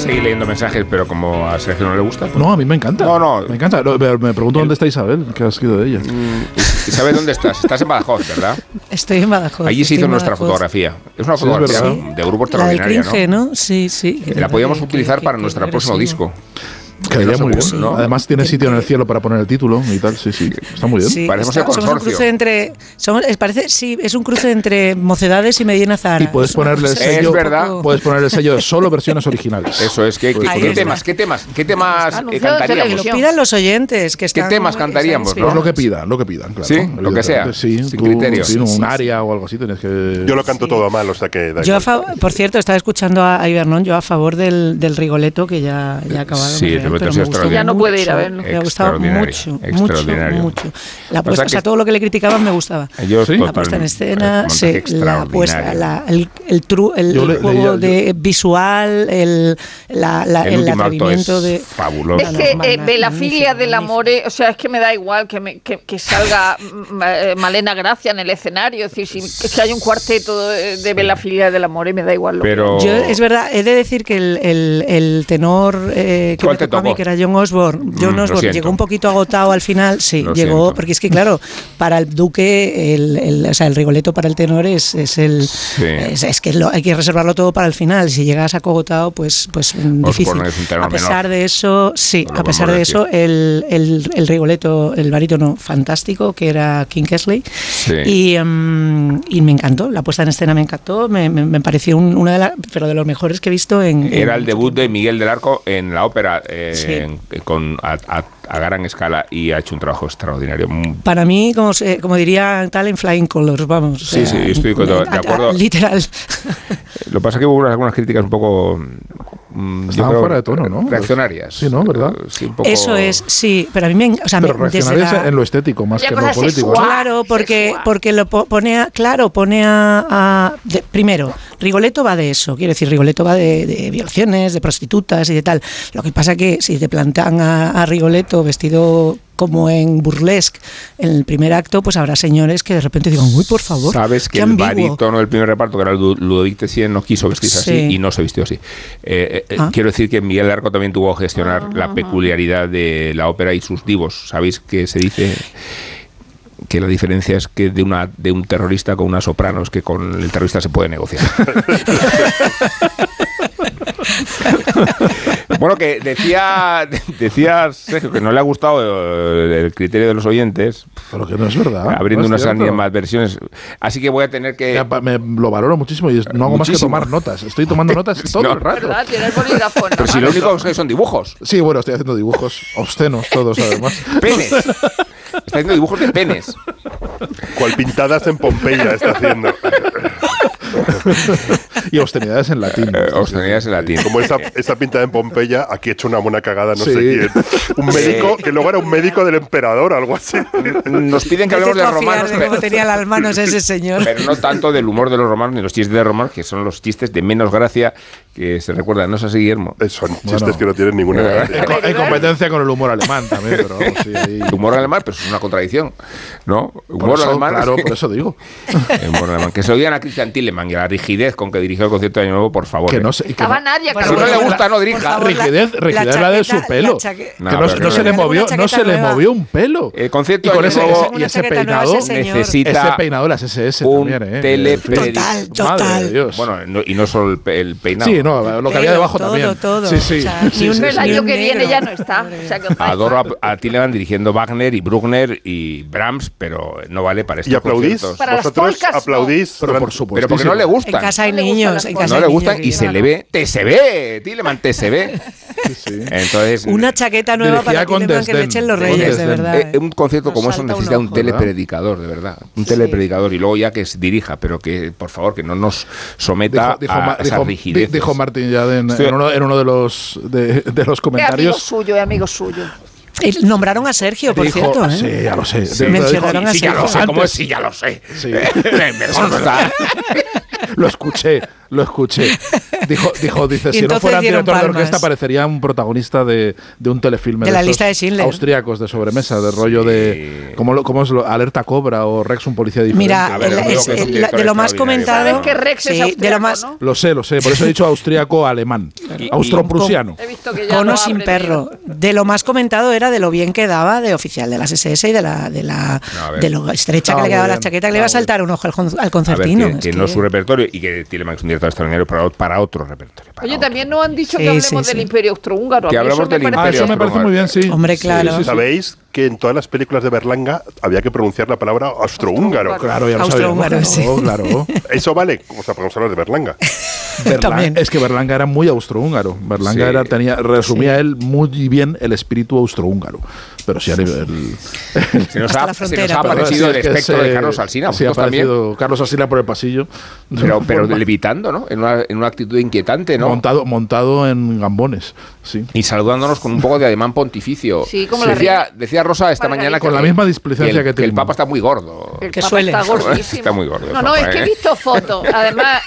Seguir leyendo mensajes, pero como a Sergio no le gusta. Pues no, a mí me encanta. No, no. Me encanta. Me pregunto dónde está Isabel, qué ha sido de ella. Mm, ¿Sabes dónde estás? Estás en Badajoz, ¿verdad? Estoy en Badajoz. Allí se hizo nuestra fotografía. Es una fotografía de grupo extraordinaria, la del ¿no? Sí, sí. La podíamos utilizar para nuestro próximo disco. Quedaría muy bien. ¿no? Además tiene sitio en el cielo para poner el título y tal. Sí, sí. Está muy bien. Sí, Parecemos el consorcio. Somos un cruce entre, somos, parece, sí, es un cruce entre Mocedades y Medina Zara. Y puedes ponerle el sello. Es verdad. Puedes poner el sello de solo versiones originales. Eso es. ¿Qué, qué, temas, ¿Qué temas, qué temas eh, cantaríamos? Que lo pidan los oyentes. Que ¿Qué temas cantaríamos? Pues lo que pidan, lo que pidan. Claro. Sí, lo que sea. Sí, sin criterio. un área o algo así tienes que. Yo lo canto todo a mal, o sea que. Yo, por cierto, estaba escuchando a Ibernón, yo a favor del, del Rigoleto que ya, ha acabado. Sí, Rigoleto es no puede ir a verlo. Me ha gustado mucho, mucho, mucho. La puesta, o sea, todo lo que le criticaban me gustaba. Yo ¿Sí? La puesta en escena, sí, la puesta, la, el, el, tru, el, el juego de visual, el, la, la, el, el atrevimiento de... Fabuloso. Es que eh, Belafilia del amor, o sea, es que me da igual que, me, que, que salga eh, Malena Gracia en el escenario, es decir, si, que hay un cuarteto de, de Belafilia del amor, me da igual. Lo Pero... Yo, es verdad, he de decir que el, el, el tenor eh, que me tocó que era John Osborne, John mm, Osborne llegó un poquito agotado al final, sí, llegó, porque es que claro, para el duque, el, o sea, el rigoleto para el tenor es, es el es, que hay que reservarlo todo para el final. Si llegas agotado, pues, pues difícil. A pesar de eso, sí, a pesar de eso, el, el, rigoleto, el barítono fantástico, que era King Kesley, y, em, y, me encantó, la puesta en escena me encantó, me, me, pareció una de las, pero de los mejores que he visto en... Era el debut de Miguel del Arco en la ópera, eh, en, con, a, gran escala y ha hecho un trabajo extraordinario. Para mí, como, como diría tal, en Flying Colors, vamos. Sí, sí, estoy de, acuerdo. literal. Lo que pasa es que hubo algunas críticas un poco Mm, Estaban fuera de tono, ¿no? Reaccionarias. Sí, ¿no? ¿Verdad? Eso es, sí, pero a mí me... O sea, pero reaccionarias en lo estético más que en lo político. Claro, porque, porque lo pone a, claro, pone a... primero, Rigoletto va de eso, quiero decir, Rigoletto va de, violaciones, de prostitutas y de tal. Lo que pasa que si te plantan a, a Rigoletto vestido como en Burlesque, en el primer acto, pues habrá señores que de repente digan, uy, por favor. Sabes que el barítono del primer reparto, que era Ludovic Tessien, no quiso vestirse así y no se vistió así. Eh, eh, ah. Quiero decir que Miguel Arco también tuvo que gestionar la ah. peculiaridad de la ópera y sus divos. ¿Sabéis qué se dice? que la diferencia es que de una de un terrorista con una soprano es que con el terrorista se puede negociar. bueno, que decía, decía Sergio que no le ha gustado el criterio de los oyentes. Pero que no es verdad. Abriendo unas más versiones. Así que voy a tener que. me lo valoro muchísimo y no hago más que tomar notas. Estoy tomando notas todo el rato. ¿Verdad? Tienes bolígrafo. Pero si lo único que son dibujos. Sí, bueno, estoy haciendo dibujos obscenos todos, además. Penes. Está haciendo dibujos de penes. Cual pintadas en Pompeya está haciendo. y obscenidades en latín. Eh, obscenidades en latín. Como esa, esa pintada en Pompeya, aquí he hecho una buena cagada, no sé quién. Un médico, que luego era un médico del emperador, algo así. Nos piden que hablemos de romanos. De cómo tenía las manos ese señor. Pero no tanto del humor de los romanos ni los chistes de romanos, que son los chistes de menos gracia que se recuerdan. ¿No es así, Guillermo? Eh, son chistes que no tienen ninguna gracia. Hay competencia con el humor alemán también, pero sí, Humor alemán, pero es una contradicción, ¿no? Humor alemán. Claro, por eso digo. humor alemán. Que se odian a Christian Tilleman y a la rigidez con que dirigió el concierto de Año Nuevo, por favor. Que no se, que no, nadie, Si no le gusta, no dirija. rigidez, rigidez la, de su pelo. que no, se le movió, no se le movió un pelo. El concierto y con ese, nuevo, y ese peinado necesita ese peinado las SS un también, ¿eh? Total, total. Bueno, y no solo el, peinado. Sí, no, lo que había debajo también. Todo, Sí, sí. Ni un el año que viene ya no está. Adoro a, a Tilleman dirigiendo Wagner y Bruckner y Brahms, pero no vale para estos ¿Y aplaudís? ¿Vosotros aplaudís? Pero por supuesto. Pero porque no le gustan. En casa hay niños. En casa no le gustan y se le ve. Te se ve, Tilleman, te se ve. Entonces, Una chaqueta nueva para Tilleman que le echen los reyes, de verdad. Eh, un concierto como eso necesita un telepredicador, de verdad. Un telepredicador y luego ya que dirija, pero que por favor que no nos someta a esa rigidez. Dijo Martín ya en, uno, de los de, los comentarios. Es amigo suyo, es amigo suyo. Nombraron a Sergio, por cierto. ¿eh? Sí, ya lo sé. Sí, Mencionaron a Sergio. Ya lo sé, ¿cómo es? Sí, ya lo sé. Sí. Me consta. lo escuché lo escuché. Dijo, dijo dice, si no fuera director de orquesta, parecería un protagonista de, de un telefilme de, la lista de Schindler. Austriacos de sobremesa, de rollo de. ¿Cómo, cómo es lo, Alerta Cobra o Rex, un policía diferente? Mira, de lo más comentado. ¿Sabes que Rex es austriaco, de lo más, ¿no? Lo sé, lo sé. Por eso he dicho austriaco alemán. Austroprusiano. He visto que Cono sin perro. De lo más comentado era de lo bien que daba de oficial de las SS y de la de la de lo estrecha que le quedaba la chaqueta que le iba a saltar un ojo al, concertino. que, no es su repertorio y que tiene más un extranjero para, para otro repertorio. Oye, también nos han dicho que hablemos del Imperio Austrohúngaro. Que hablamos del Imperio Ah, eso me parece muy bien, sí. Hombre, claro. ¿Sabéis que en todas las películas de Berlanga había que pronunciar la palabra austrohúngaro? Claro, ya lo Austrohúngaro, sí. claro. Eso vale, o sea, podemos hablar de Berlanga. es que Berlanga era muy austrohúngaro. Berlanga era, tenía, resumía él muy bien el espíritu austrohúngaro. Pero sí, el, el, se, nos ha, se nos ha aparecido el espectro de Carlos Alsina. Sí, ha aparecido Carlos Alsina por el pasillo. Pero, pero levitando, ¿no? En una, en una, actitud inquietante, ¿no? Montado, montado en gambones, sí. Y saludándonos con un poco de ademán pontificio. Sí, como decía, decía Rosa esta mañana con la misma displicencia que, que, el Papa está muy gordo. El que suele. Está gordísimo. Está muy gordo. No, no, es que he ¿eh? visto fotos. Además,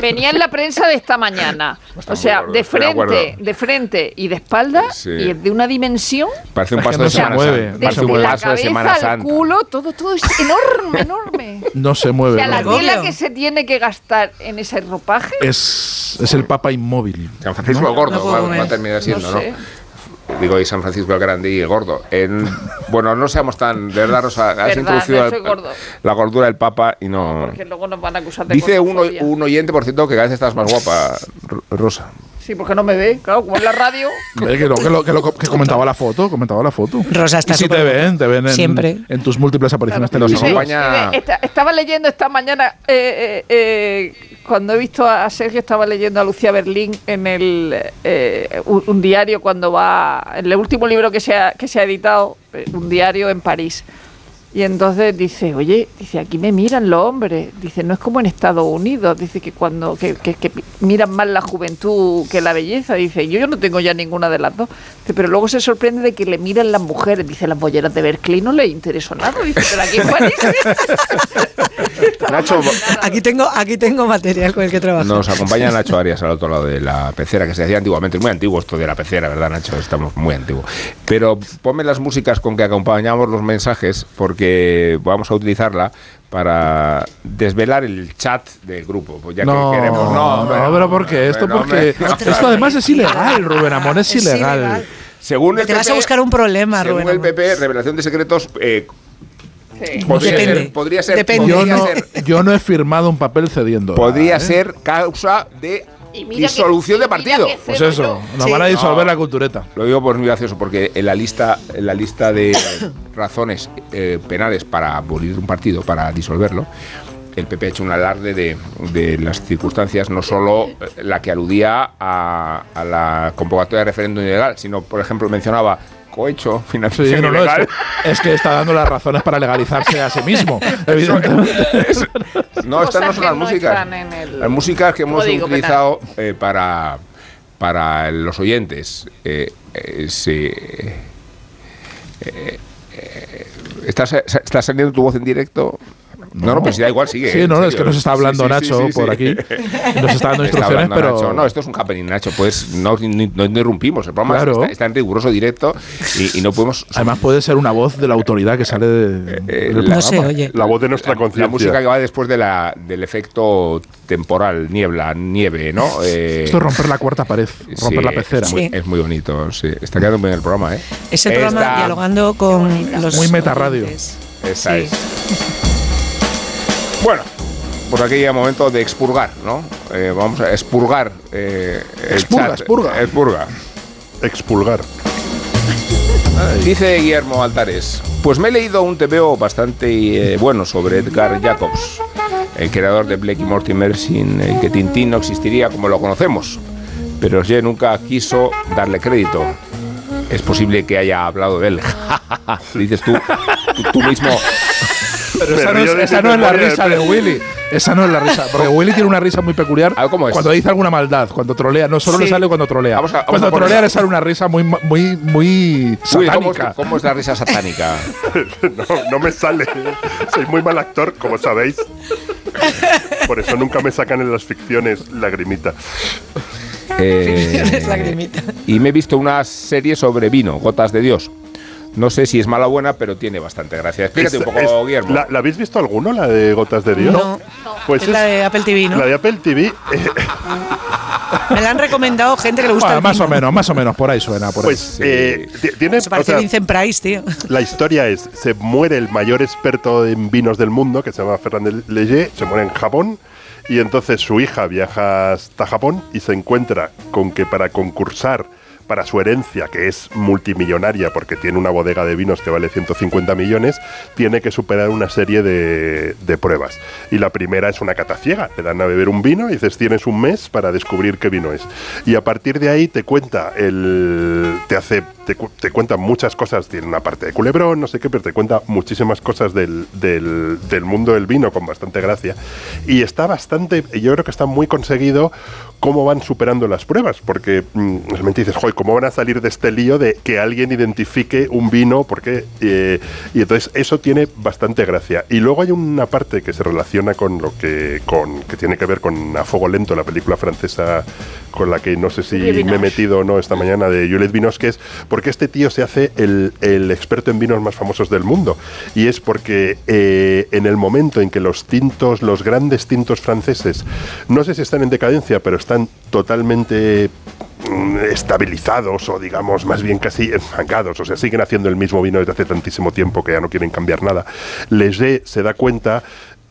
venía en la prensa de esta mañana. o sea, de frente, de frente y de espalda y de una dimensión. Parece un paso de Semana Santa. Parece un paso de Semana Santa. culo, todo, todo es enorme, enorme. No se mueve. O sea, la tela que se tiene que gastar en ese ropaje. Es, es el Papa inmóvil. San Francisco el Gordo va, a terminar siendo, ¿no? digo, y San Francisco el Grande y el Gordo. En, bueno, no seamos tan, de verdad, Rosa, has introducido la gordura del Papa y no... Porque luego nos van a acusar de Dice un, un, oyente, por cierto, que cada vez estás más guapa, Rosa. Sí, porque no me ve, claro, como en la radio. que, lo, que, lo, que, comentaba la foto, comentaba la foto. Rosa está y si te ven, te ven en, Siempre. en tus múltiples apariciones claro, televisivas. estaba leyendo esta mañana, eh, eh, eh, cuando he visto a Sergio, estaba leyendo a Lucía Berlín en el un, diario cuando va, en el último libro que se ha, que se ha editado, un diario en París. Y entonces dice, oye, dice, aquí me miran los hombres. Dice, no es como en Estados Unidos. Dice que cuando que, que, miran más la juventud que la belleza. Dice, yo, yo no tengo ya ninguna de las dos. Dice, pero luego se sorprende de que le miran las mujeres. Dice, las bolleras de Berkeley no le interesó nada. Dice, pero aquí en. Nacho, aquí tengo, aquí tengo material con el que trabajar. Nos acompaña Nacho Arias al otro lado de la pecera, que se decía antiguamente. Es muy antiguo esto de la pecera, ¿verdad, Nacho? Estamos muy antiguos. Pero ponme las músicas con que acompañamos los mensajes, porque vamos a utilizarla para desvelar el chat del grupo. Pues ya no, que queremos. No, no, pero ¿por qué? Esto, porque, esto además es ilegal, Rubén Amón, es, ilegal. Según Te vas a buscar un problema, según Rubén. el PP, revelación de secretos. Eh, Podría, ser, podría ser. Depende. Yo, no, yo no he firmado un papel cediendo. Podría ¿eh? ser causa de disolución de partido. Pues eso, nos van a disolver la cultureta. Lo digo por muy gracioso, porque en la lista, en la lista de razones eh, penales para abolir un partido, para disolverlo, el PP ha hecho un alarde de, las circunstancias, no solo la que aludía a, la convocatoria de referéndum ilegal, sino, por ejemplo, mencionaba cohecho, financiación ilegal. es, que, está dando las razones para legalizarse a sí mismo, no, estas no son las músicas. Las músicas que hemos utilizado eh, para, para los oyentes. Eh, eh, ¿Estás, ¿Estás saliendo tu voz en directo? No, no, pues da igual, sigue. Sí, no, es que nos está hablando Nacho por aquí. Nos está dando instrucciones, pero. No, esto es un happening, Nacho. Pues no, no interrumpimos. El programa está, en riguroso directo y, no podemos. Además, puede ser una voz de la autoridad que sale de. Eh, la, no sé, oye. La voz de nuestra conciencia. La música que va después de la, del efecto temporal, niebla, nieve, ¿no? Eh, esto es romper la cuarta pared, romper la pecera. Es muy bonito, sí. Está quedando bien el programa, ¿eh? Ese programa dialogando con los. Muy meta radio. Esa es. Bueno, pues aquí llega el momento de expurgar, ¿no? Eh, vamos a expurgar eh, el expurga, Expurga. Expurga. Expulgar. Dice Guillermo Altares, pues me he leído un TVO bastante eh, bueno sobre Edgar Jacobs, el creador de Blake y Mortimer, sin el que Tintín no existiría como lo conocemos. Pero G nunca quiso darle crédito. Es posible que haya hablado de él. Dices tú, tú mismo pero esa, no es, esa no es, la risa de Willy. Esa no es la risa. Porque Willy tiene una risa muy peculiar ah, cuando dice alguna maldad, cuando trolea. No solo le sale cuando trolea. cuando trolea le sale una risa muy, muy, muy satánica. ¿cómo, es, la risa satánica? no, no me sale. Soy muy mal actor, como sabéis. Por eso nunca me sacan en las ficciones lagrimita. Eh, lagrimita. Y me he visto una serie sobre vino, Gotas de Dios. No sé si es mala o buena, pero tiene bastante gracia. Explícate un poco, Guillermo. ¿la, habéis visto alguno, la de Gotas de Dios? No. Pues es, la de Apple TV, ¿no? La de Apple TV. Eh, Me la han recomendado gente que le gusta. más o menos, más o menos, por ahí suena. Por pues eh, tiene. Se parece Vincent Price, tío. La historia es: se muere el mayor experto en vinos del mundo, que se llama Fernández Leger, se muere en Japón. Y entonces su hija viaja hasta Japón y se encuentra con que para concursar para su herencia, que es multimillonaria porque tiene una bodega de vinos que vale 150 millones, tiene que superar una serie de, pruebas. Y la primera es una cata ciega. Te dan a beber un vino y dices, tienes un mes para descubrir qué vino es. Y a partir de ahí te cuenta el... te hace... Te, cuenta muchas cosas, tiene una parte de culebrón, no sé qué, pero te cuenta muchísimas cosas del, del, del mundo del vino con bastante gracia. Y está bastante, yo creo que está muy conseguido cómo van superando las pruebas, porque mm, realmente dices, joder, ¿cómo van a salir de este lío de que alguien identifique un vino? Porque, eh, y entonces eso tiene bastante gracia. Y luego hay una parte que se relaciona con lo que, con, que tiene que ver con A Fuego Lento, la película francesa con la que no sé si me he metido o no esta mañana de Juliette Vinos, que es porque este tío se hace el, experto en vinos más famosos del mundo. Y es porque eh, en el momento en que los tintos, los grandes tintos franceses, no sé si están en decadencia, pero están totalmente mm, estabilizados o digamos más bien casi enfangados, o sea, siguen haciendo el mismo vino desde hace tantísimo tiempo que ya no quieren cambiar nada. Leger se da cuenta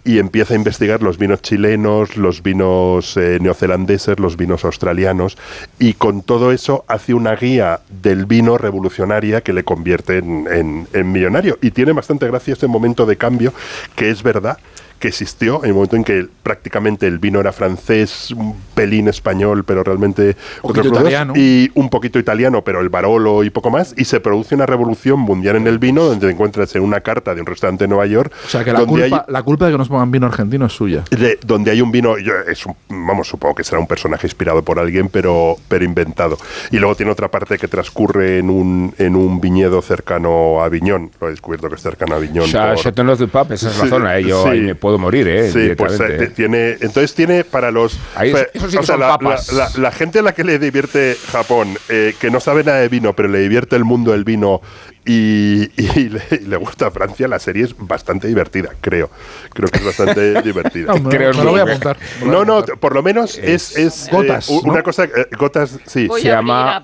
y empieza a investigar los vinos chilenos, los vinos eh, neozelandeses, los vinos australianos, y con todo eso hace una guía del vino revolucionaria que le convierte en, en millonario. Y tiene bastante gracia ese momento de cambio, que es verdad que existió en el momento en que prácticamente el vino era francés, un pelín español, pero realmente italiano. y un poquito italiano, pero el Barolo y poco más, y se produce una revolución mundial en el vino donde te encuentras en una carta de un restaurante de Nueva York. O sea que la culpa, la culpa de que nos pongan vino argentino es suya. donde hay un vino, es vamos, supongo que será un personaje inspirado por alguien, pero, pero inventado. Y luego tiene otra parte que transcurre en un, en un viñedo cercano a Viñón, lo he descubierto que es cercano a Viñón. O sea, por... du Pape, esa es la zona, ¿eh? yo puedo morir, ¿eh? Sí, pues eh, tiene, entonces tiene para los... la, gente a la que le divierte Japón, eh, que no sabe nada de vino, pero le divierte el mundo del vino y, le, gusta a Francia, la serie es bastante divertida, creo. Creo que es bastante divertida. No, creo lo voy a apuntar. No, no, por lo menos es, es gotas. Eh, una cosa, eh, gotas, sí. se llama,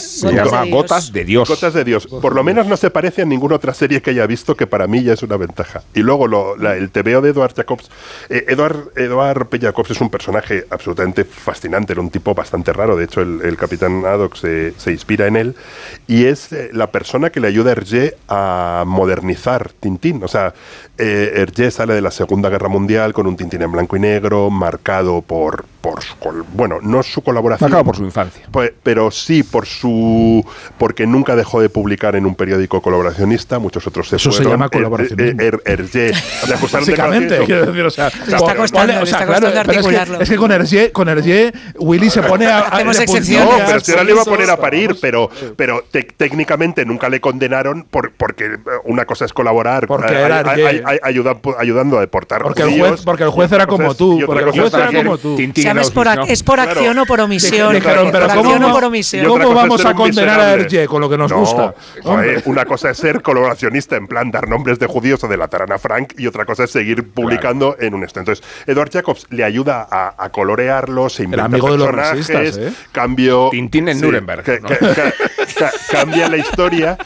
se llama Gotas de Dios. Gotas de Dios. Por lo menos no se parece a ninguna otra serie que haya visto, que para mí ya es una ventaja. Y luego lo, el TVO de Eduard Jacobs. Eh, Eduard, Eduard P. Jacobs es un personaje absolutamente fascinante, era un tipo bastante raro. De hecho, el, capitán Haddock se, se, inspira en él. Y es la persona que le ayuda a Hergé a modernizar Tintín. O sea, eh, Hergé sale de la Segunda Guerra Mundial con un Tintín en blanco y negro, marcado por, por su, bueno, no su colaboración. Marcado por su infancia. Pero sí por su. porque nunca dejó de publicar en un periódico colaboracionista, muchos otros se Eso se llama colaboración. Hergé. Básicamente, quiero decir, o sea. está costando, o sea, claro, articularlo. Es que, con Hergé, con Hergé, Willy se pone a. Hacemos excepciones. No, pero si ahora le iba a poner a parir, pero, pero técnicamente nunca le condenaron por, porque una cosa es colaborar. Porque era ayudando a deportar porque el juez Porque el juez era como tú. Porque el juez era como tú. ¿Sabes? Por, es por acción o por omisión. pero ¿cómo, o por omisión. ¿Cómo vamos a condenar a Hergé con lo que nos gusta? una cosa es ser colaboracionista, en plan dar nombres de judíos o de la Tarana Frank, y otra cosa es seguir publicando en un esto. Entonces, Edward Jacobs le ayuda a, colorearlo, se inventa el amigo personajes, de los ¿eh? cambio... Tintín en Nuremberg. cambia la historia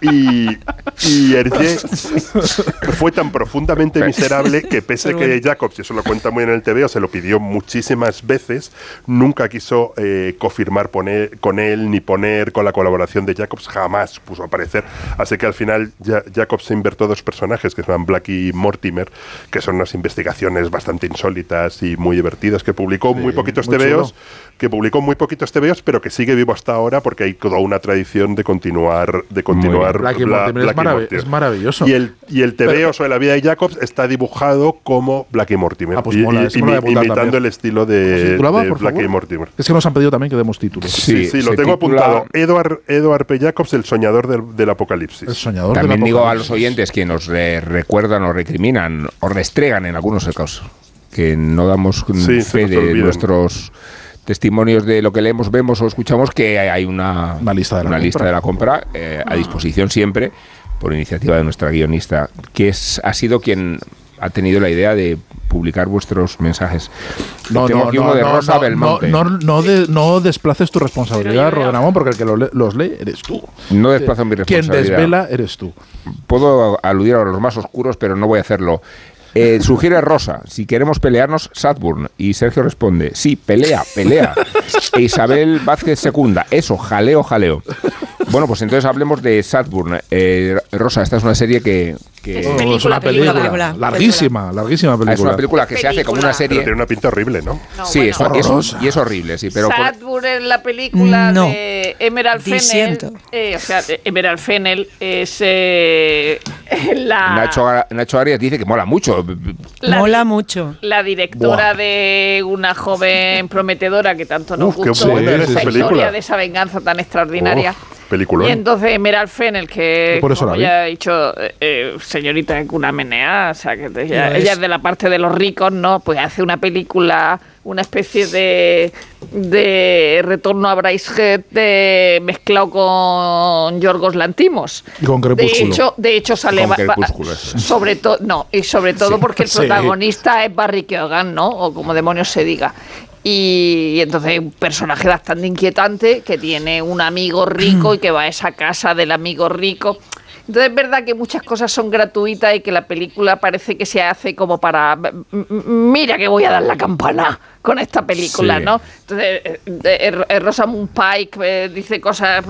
y, y Hergé fue tan profundamente miserable que pese a que Jacobs, y eso lo cuenta muy en el TV, se lo pidió muchísimas veces, nunca quiso eh, confirmar poner, con él ni poner con la colaboración de Jacobs, jamás puso a aparecer. Así que al final Jacobs se invertó dos personajes que se llaman Black y Mortimer, que son unas investigaciones bastante insólitas y muy divertidas, que publicó muy poquitos TVOs, que publicó muy poquitos TVOs, pero que sigue vivo hasta ahora porque hay toda una tradición de continuar, de continuar Black y es, maravilloso. Y el, y el TVO sobre la vida de Jacobs está dibujado como Black y Mortimer. Ah, pues mola, imitando el estilo de, Black y Mortimer. Es que nos han pedido también que demos títulos. Sí, sí, lo tengo apuntado. Edward, Edward P. Jacobs, el soñador del, apocalipsis. El soñador También digo a los oyentes que nos recuerdan o recriminan o restregan en algunos casos que no damos fe de nuestros testimonios de lo que leemos, vemos o escuchamos, que hay una, lista de la una compra, lista de la compra eh, a disposición siempre por iniciativa de nuestra guionista, que es, ha sido quien ha tenido la idea de publicar vuestros mensajes. No, no, no, de Rosa no, no, no, no, desplaces tu responsabilidad, Rodenamón, porque el que los lee eres tú. No desplazo mi responsabilidad. Quien desvela eres tú. Puedo aludir a los más oscuros, pero no voy a hacerlo. Eh, sugiere Rosa, si queremos pelearnos, Sadburn. Y Sergio responde, sí, pelea, pelea. E Isabel Vázquez secunda, eso, jaleo, jaleo. Bueno, pues entonces hablemos de Sadburn. Eh, Rosa, esta es una serie que... es una película, larguísima, larguísima película. Es una película que se hace como una serie... tiene una pinta horrible, ¿no? sí, y es horrible, sí. Pero Sadburn es la película de Emerald Fennel. Eh, o sea, Emerald Fennel es la... Nacho, Nacho Arias dice que mola mucho Mola mucho. La directora de una joven prometedora que tanto nos gustó, esa historia de esa venganza tan extraordinaria. Película. Y entonces Emerald Fennel, que Por eso como ya ha dicho, eh, eh, señorita en una menea, o sea, que ella, ella, es de la parte de los ricos, ¿no? Pues hace una película una especie de, de retorno a Bryce Head mezclado con Yorgos Lantimos. Y con Crepúsculo. De hecho, de hecho sale sobre todo no y sobre todo porque el protagonista es Barry Keoghan, ¿no? O como demonios se diga. Y, y, entonces un personaje bastante inquietante que tiene un amigo rico y que va a esa casa del amigo rico. Entonces es verdad que muchas cosas son gratuitas y que la película parece que se hace como para, mira que voy a dar la campana con esta película, ¿no? Entonces eh, eh, eh, Rosamund Pike dice cosas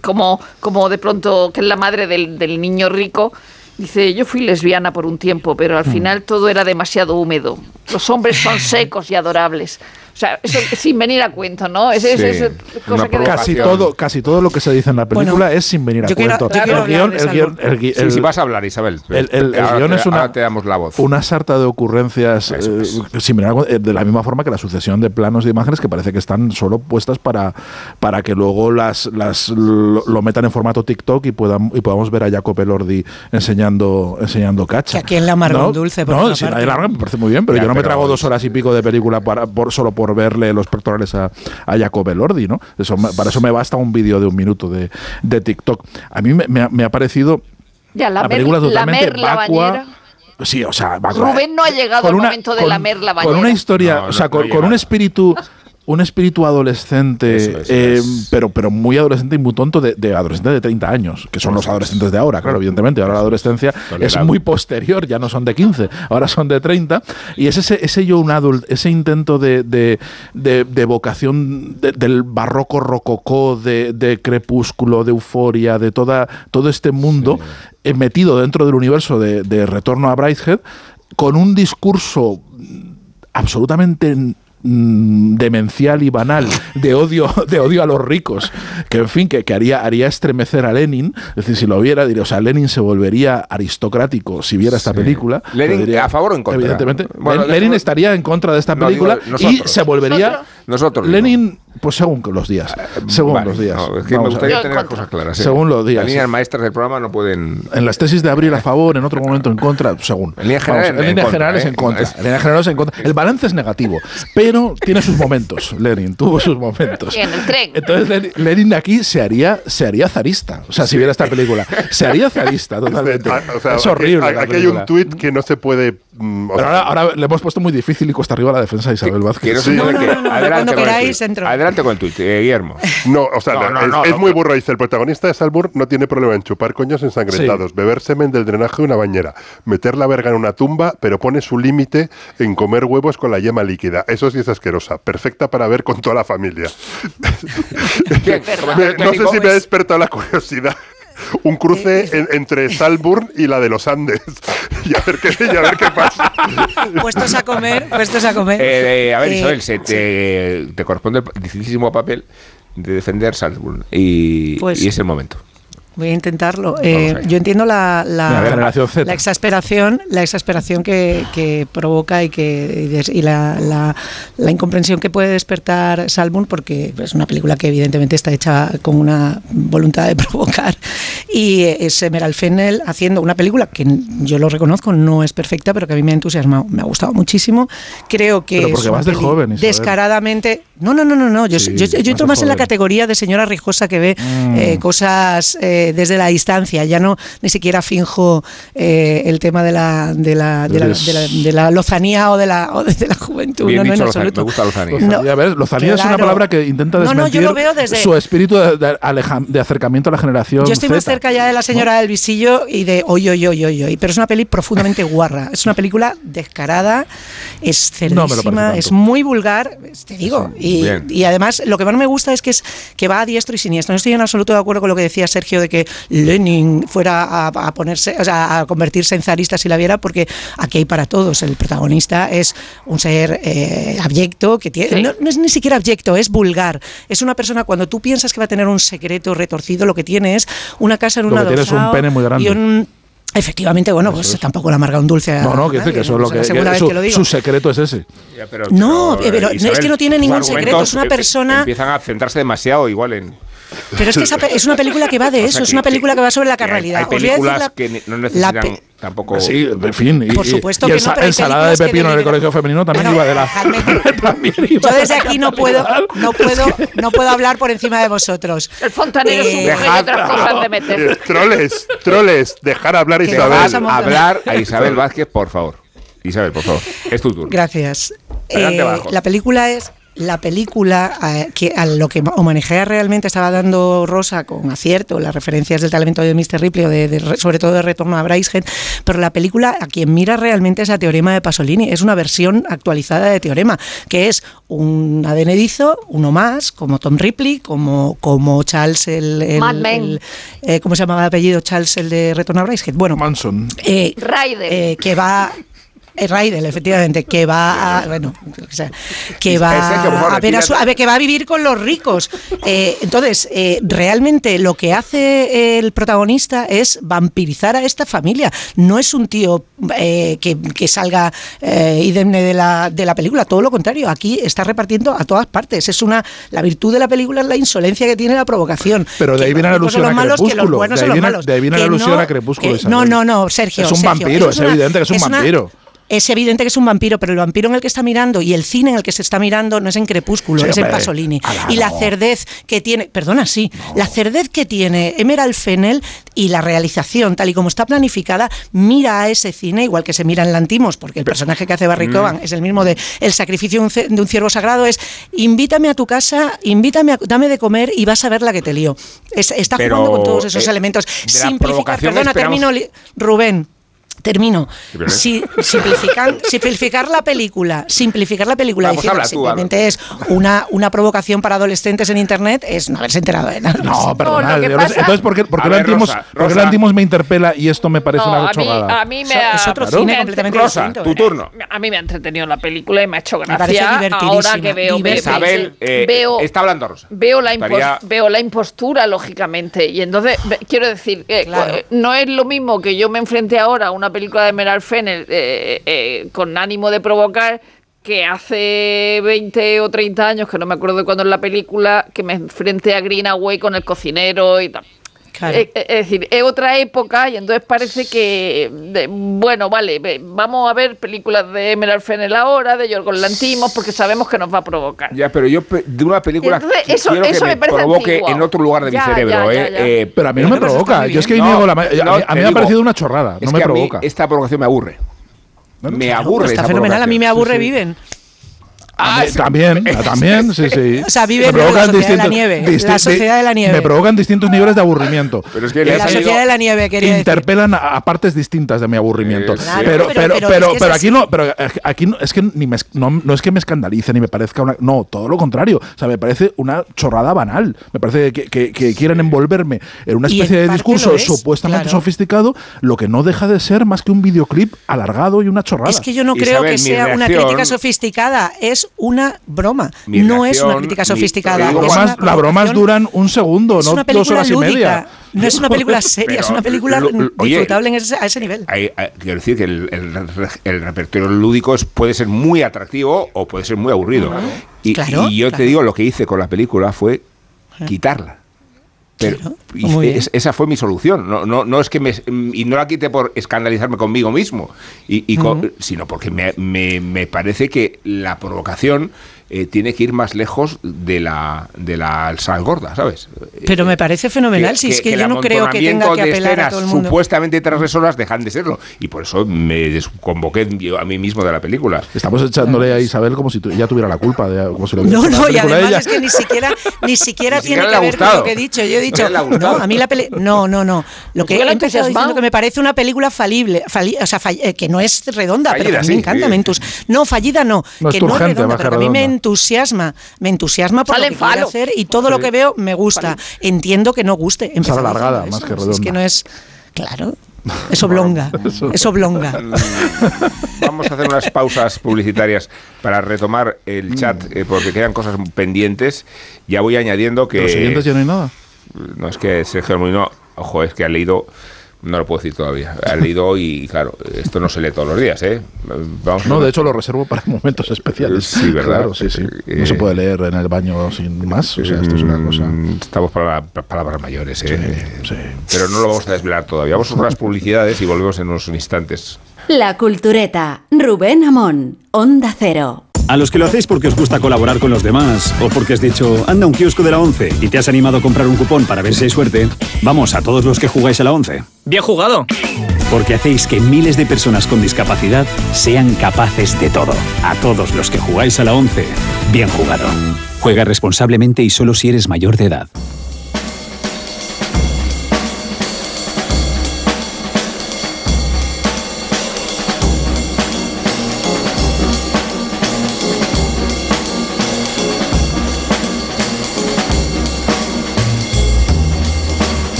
como, como de pronto que es la madre del, del niño rico. Dice, yo fui lesbiana por un tiempo, pero al mm. final todo era demasiado húmedo. Los hombres son secos y adorables. O sea, eso sin venir a cuento, ¿no? Es, es, cosa que casi todo, casi todo lo que se dice en la película es sin venir a cuento. el guion, el guion, el si vas a hablar, Isabel. El, el, guion es una, te damos la voz. una sarta de ocurrencias eh, sin venir a, de la misma forma que la sucesión de planos de imágenes que parece que están solo puestas para, para que luego las, las lo, metan en formato TikTok y, puedan, y podamos ver a Jacob Elordi enseñando, enseñando cacha. Que aquí en la amargo dulce, por No, si la me parece muy bien, pero yo no me trago dos horas y pico de película para, por, solo por verle los pectorales a, a Jacob Elordi, ¿no? Eso, para eso me basta un vídeo de un minuto de, de TikTok. A mí me, ha parecido ya, la, película totalmente vacua. Sí, o sea, Rubén no ha llegado al momento de lamer la bañera. Con una historia, o sea, con, un espíritu un espíritu adolescente, eh, pero, pero muy adolescente y muy tonto de, de adolescentes de 30 años, que son los adolescentes de ahora, claro, evidentemente. Ahora la adolescencia es muy posterior, ya no son de 15, ahora son de 30. Y es ese, ese yo un adult, ese intento de, de, de, vocación del barroco rococó, de, crepúsculo, de euforia, de toda, todo este mundo eh, metido dentro del universo de, Retorno a Brighthead, con un discurso absolutamente Mm, demencial y banal de odio, de odio a los ricos, que en fin, que, que, haría, haría estremecer a Lenin. Es decir, si lo viera, diría, o sea, Lenin se volvería aristocrático si viera esta película. ¿Lenin a favor o en contra? Evidentemente. Lenin estaría en contra de esta película y se volvería. Nosotros. Lenin, pues según los días. Eh, según los días. es que me gustaría tener las cosas claras. ¿eh? Según los días. Las líneas maestras del programa no pueden. En las tesis de abril a favor, en otro momento en contra, según. En líneas generales, en, contra. En líneas generales en contra. El balance es negativo, pero tiene sus momentos. Lenin tuvo sus momentos. en el tren. Entonces Lenin aquí se haría, se haría zarista. O sea, si viera esta película, se haría zarista totalmente. es horrible. Aquí, hay un tuit que no se puede. Mm, pero ahora, le hemos puesto muy difícil y cuesta arriba la defensa de Isabel Vázquez. Sí. adelante, con adelante con el tuit, eh, Guillermo. No, o sea, es, muy burro. Dice: el protagonista de Salbur no tiene problema en chupar coños ensangrentados, beber semen del drenaje de una bañera, meter la verga en una tumba, pero pone su límite en comer huevos con la yema líquida. Eso sí es asquerosa. Perfecta para ver con toda la familia. no sé si me ha despertado la curiosidad un cruce entre Salburn y la de los Andes. y, a ver qué, a ver qué pasa. Puestos a comer, puestos a comer. Eh, eh, a ver, Isabel, se te, te, corresponde el dificilísimo papel de defender Salzburg y, pues y es el momento. Voy a intentarlo. Eh, yo entiendo la, la, exasperación, la exasperación que, provoca y que y la, incomprensión que puede despertar Salmon, porque es una película que evidentemente está hecha con una voluntad de provocar. Y es Emerald Fennel haciendo una película que yo lo reconozco, no es perfecta, pero que a mí me ha entusiasmado, me ha gustado muchísimo. Creo que pero porque vas de joven, descaradamente. No, no, no, no, no. Yo, yo, entro más en la categoría de señora rijosa que ve mm. eh, cosas. Eh, desde la distancia, ya no ni siquiera finjo eh, el tema de la, de la, de la, de la, lozanía o de la, o de la juventud. no, no, en absoluto. Me gusta lozanía. lozanía es una palabra que intenta desmentir su espíritu de, acercamiento a la generación Yo estoy más cerca ya de la señora del visillo y de hoy, hoy, hoy, hoy, hoy. Pero es una peli profundamente guarra. Es una película descarada, es cerdísima, es muy vulgar, te digo. Y, y, además, lo que más me gusta es que, es que va a diestro y siniestro. No estoy en absoluto de acuerdo con lo que decía Sergio de que Lenin fuera a, ponerse, o sea, a convertirse en zarista si la viera, porque aquí hay para todos. El protagonista es un ser eh, abyecto, que tiene, no, es ni siquiera abyecto, es vulgar. Es una persona, cuando tú piensas que va a tener un secreto retorcido, lo que tiene es una casa en una lo que un pene muy grande. Efectivamente, bueno, pues tampoco le amarga un dulce No, no, que, que eso es lo que, su, secreto es ese. no, pero, no es que no tiene ningún secreto, es una persona... Empiezan a centrarse demasiado igual en... Pero es que es una película que va de eso, es una película que va sobre la carnalidad. Hay, películas que no necesitan tampoco. Sí, en fin. Y, Por supuesto y, que no, ensalada de pepino en el colegio femenino también iba de la. Yo desde aquí no puedo, no puedo, no puedo hablar por encima de vosotros. El fontanero eh, dejar, otras cosas de meter. Troles, troles, dejar hablar a Isabel. Hablar a Isabel Vázquez, por favor. Isabel, por favor, es tu turno. Gracias. Eh, la película es la película, eh, que a lo que homenajea realmente estaba dando Rosa con acierto, las referencias del talento de Mr. Ripley, o de, sobre todo de Retorno a Brycehead, pero la película a quien mira realmente es a Teorema de Pasolini, es una versión actualizada de Teorema, que es un adenedizo, uno más, como Tom Ripley, como, como Charles el... el, eh, ¿Cómo se llamaba el apellido? Charles el de Retorno a Brycehead. Bueno, Manson. Eh, eh que va Raidel, efectivamente, que va a, bueno, que va a ver, a, ver, que va a vivir con los ricos. Eh, entonces, eh, realmente lo que hace el protagonista es vampirizar a esta familia. No es un tío eh, que, salga idemne de la, de la película, todo lo contrario. Aquí está repartiendo a todas partes. Es una la virtud de la película es la insolencia que tiene la provocación. Pero de ahí viene la alusión a Crepúsculo. De ahí viene, la alusión a Crepúsculo. no, no, no, Sergio. Es un vampiro, es evidente que es un vampiro. Es evidente que es un vampiro, pero el vampiro en el que está mirando y el cine en el que se está mirando no es en Crepúsculo, es en Pasolini. y la cerdez que tiene, perdona, sí, la cerdez que tiene Emerald Fennel y la realización, tal y como está planificada, mira a ese cine igual que se mira en Lantimos, porque el personaje que hace Barry mm. Coban es el mismo de El sacrificio de un ciervo sagrado, es invítame a tu casa, invítame, a, dame de comer y vas a ver la que te lío. está jugando con todos esos eh, elementos. Simplificar, perdona, termino, Rubén termino. Si, simplificar, simplificar la película, simplificar la película diciendo simplemente es una, una provocación para adolescentes en internet, es no haberse enterado de nada. No, perdona. entonces, ¿por qué, por qué Rosa, Antimos, me interpela y esto me parece una chorrada? A mí, me ha, es otro cine completamente Rosa, tu turno. A mí me ha entretenido la película y me ha hecho gracia. ahora que veo, Isabel, eh, veo, está hablando Rosa. Veo la, veo la impostura, lógicamente. Y entonces, quiero decir, eh, no es lo mismo que yo me enfrente ahora a una película de Meral Fennel eh, eh, con ánimo de provocar que hace 20 o 30 años, que no me acuerdo de cuándo es la película, que me enfrenté a Greenaway con el cocinero y tal. Eh, eh, es, decir, es otra época y entonces parece que, bueno, vale, vamos a ver películas de Emerald Fennel ahora, de Yorgos Lantimos, porque sabemos que nos va a provocar. Ya, pero yo de una película eso, quiero que me, provoque en otro lugar de mi cerebro. eh, pero a mí no me provoca. Yo es que no, la, a, mí me ha parecido una chorrada. No me provoca. esta provocación me aburre. me aburre. Está fenomenal, a mí me aburre, viven. Ah, también, también, sí, sí. O sea, vive en la sociedad de la nieve. La sociedad de la nieve. Me provocan distintos niveles de aburrimiento. Pero es que la sociedad de la nieve, quería Interpelan a, partes distintas de mi aburrimiento. pero, pero, pero, pero, aquí no, pero aquí no, es que ni me, no, no, es que me escandalice ni me parezca una. No, todo lo contrario. O sea, me parece una chorrada banal. Me parece que, que, que quieren envolverme en una especie de discurso supuestamente sofisticado, lo que no deja de ser más que un videoclip alargado y una chorrada. Es que yo no creo que sea una crítica sofisticada. Es una broma. no es una crítica sofisticada. las bromas duran un segundo, no dos horas y media. No es una película seria, es una película disfrutable a ese nivel. quiero decir que el, repertorio lúdico puede ser muy atractivo o puede ser muy aburrido. y, yo te digo, lo que hice con la película fue quitarla. Pero esa fue mi solución. No, no, no es que me, y no la quité por escandalizarme conmigo mismo, y, sino porque me, me, me, parece que la provocación eh, tiene que ir más lejos de la, de la sal gorda, ¿sabes? Pero me parece fenomenal, si es que, yo no creo que tenga que apelar a todo el mundo. supuestamente transgresoras dejan de serlo, y por eso me desconvoqué a mí mismo de la película. Estamos echándole a Isabel como si ella tuviera la culpa, de, como si lo No, no, y además es que ni siquiera, ni siquiera tiene que ver con lo que he dicho. Yo he dicho, no, a mí la peli no, no, no. Lo que he empezado diciendo que me parece una película falible, o sea, eh, que no es redonda, pero que a mí me encanta. no, fallida no, que no es redonda, pero que a mí me entusiasma, me entusiasma por lo que quiere hacer y todo lo que veo me gusta. Entiendo que no guste. Es alargada, más que redonda. Es que no es, claro. Es oblonga, es oblonga. Vamos a hacer unas pausas publicitarias para retomar el chat, eh, porque quedan cosas pendientes. Ya voy añadiendo que... ¿Los siguientes ya no hay nada? No es que Sergio Molino, ojo, es que ha leído no lo puedo decir todavía. Ha leído y, claro, esto no se lee todos los días, ¿eh? Vamos no, de hecho lo reservo para momentos especiales. Sí, ¿verdad? sí, sí. No se puede leer en el baño sin más. O sea, esto es una mm, cosa. Estamos para palabras mayores, ¿eh? Sí, Pero no lo vamos a desvelar todavía. Vamos a las publicidades y volvemos en unos instantes. La Cultureta. Rubén Amón. Onda Cero. A los que lo hacéis porque os gusta colaborar con los demás o porque has dicho, anda un kiosco de la 11 y te has animado a comprar un cupón para ver si hay suerte, vamos a todos los que jugáis a la 11. Bien jugado. Porque hacéis que miles de personas con discapacidad sean capaces de todo. A todos los que jugáis a la 11, bien jugado. Juega responsablemente y solo si eres mayor de edad.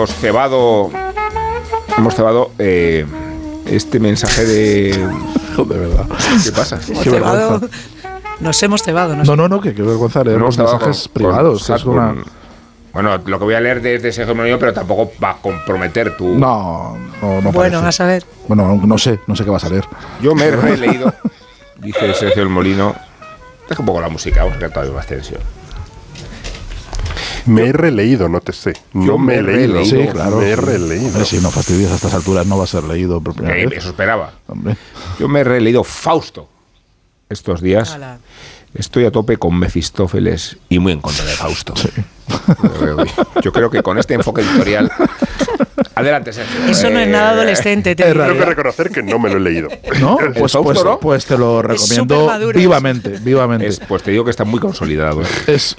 Hemos cebado. Hemos cebado eh, este mensaje de. de verdad. ¿Qué pasa? Qué vergüenza. Nos hemos cebado. No, no, no, que qué vergüenza leer los mensajes privados. es una... Bueno, lo que voy a leer desde ese Molino, pero tampoco va a comprometer tu. No, no, no. Bueno, a saber. Bueno, no sé, no sé qué vas a leer. Yo me he leído, dice Sergio el Molino. Deja un poco la música, vamos a ver todavía más tensión. Me he releído, no te sé. Yo me he releído. Sí, claro. Me he releído. Si no fastidias a estas alturas, no va a ser leído por primera vez. Eso esperaba. Yo me he releído Fausto estos días. Estoy a tope con Mefistófeles y muy en contra de Fausto. Yo creo que con este enfoque editorial. Adelante, Sergio. Eso no es nada adolescente. Te tengo que reconocer que no me lo he leído. ¿No? Pues, pues, pues, te lo recomiendo vivamente. vivamente. pues te digo que está muy consolidado. Es,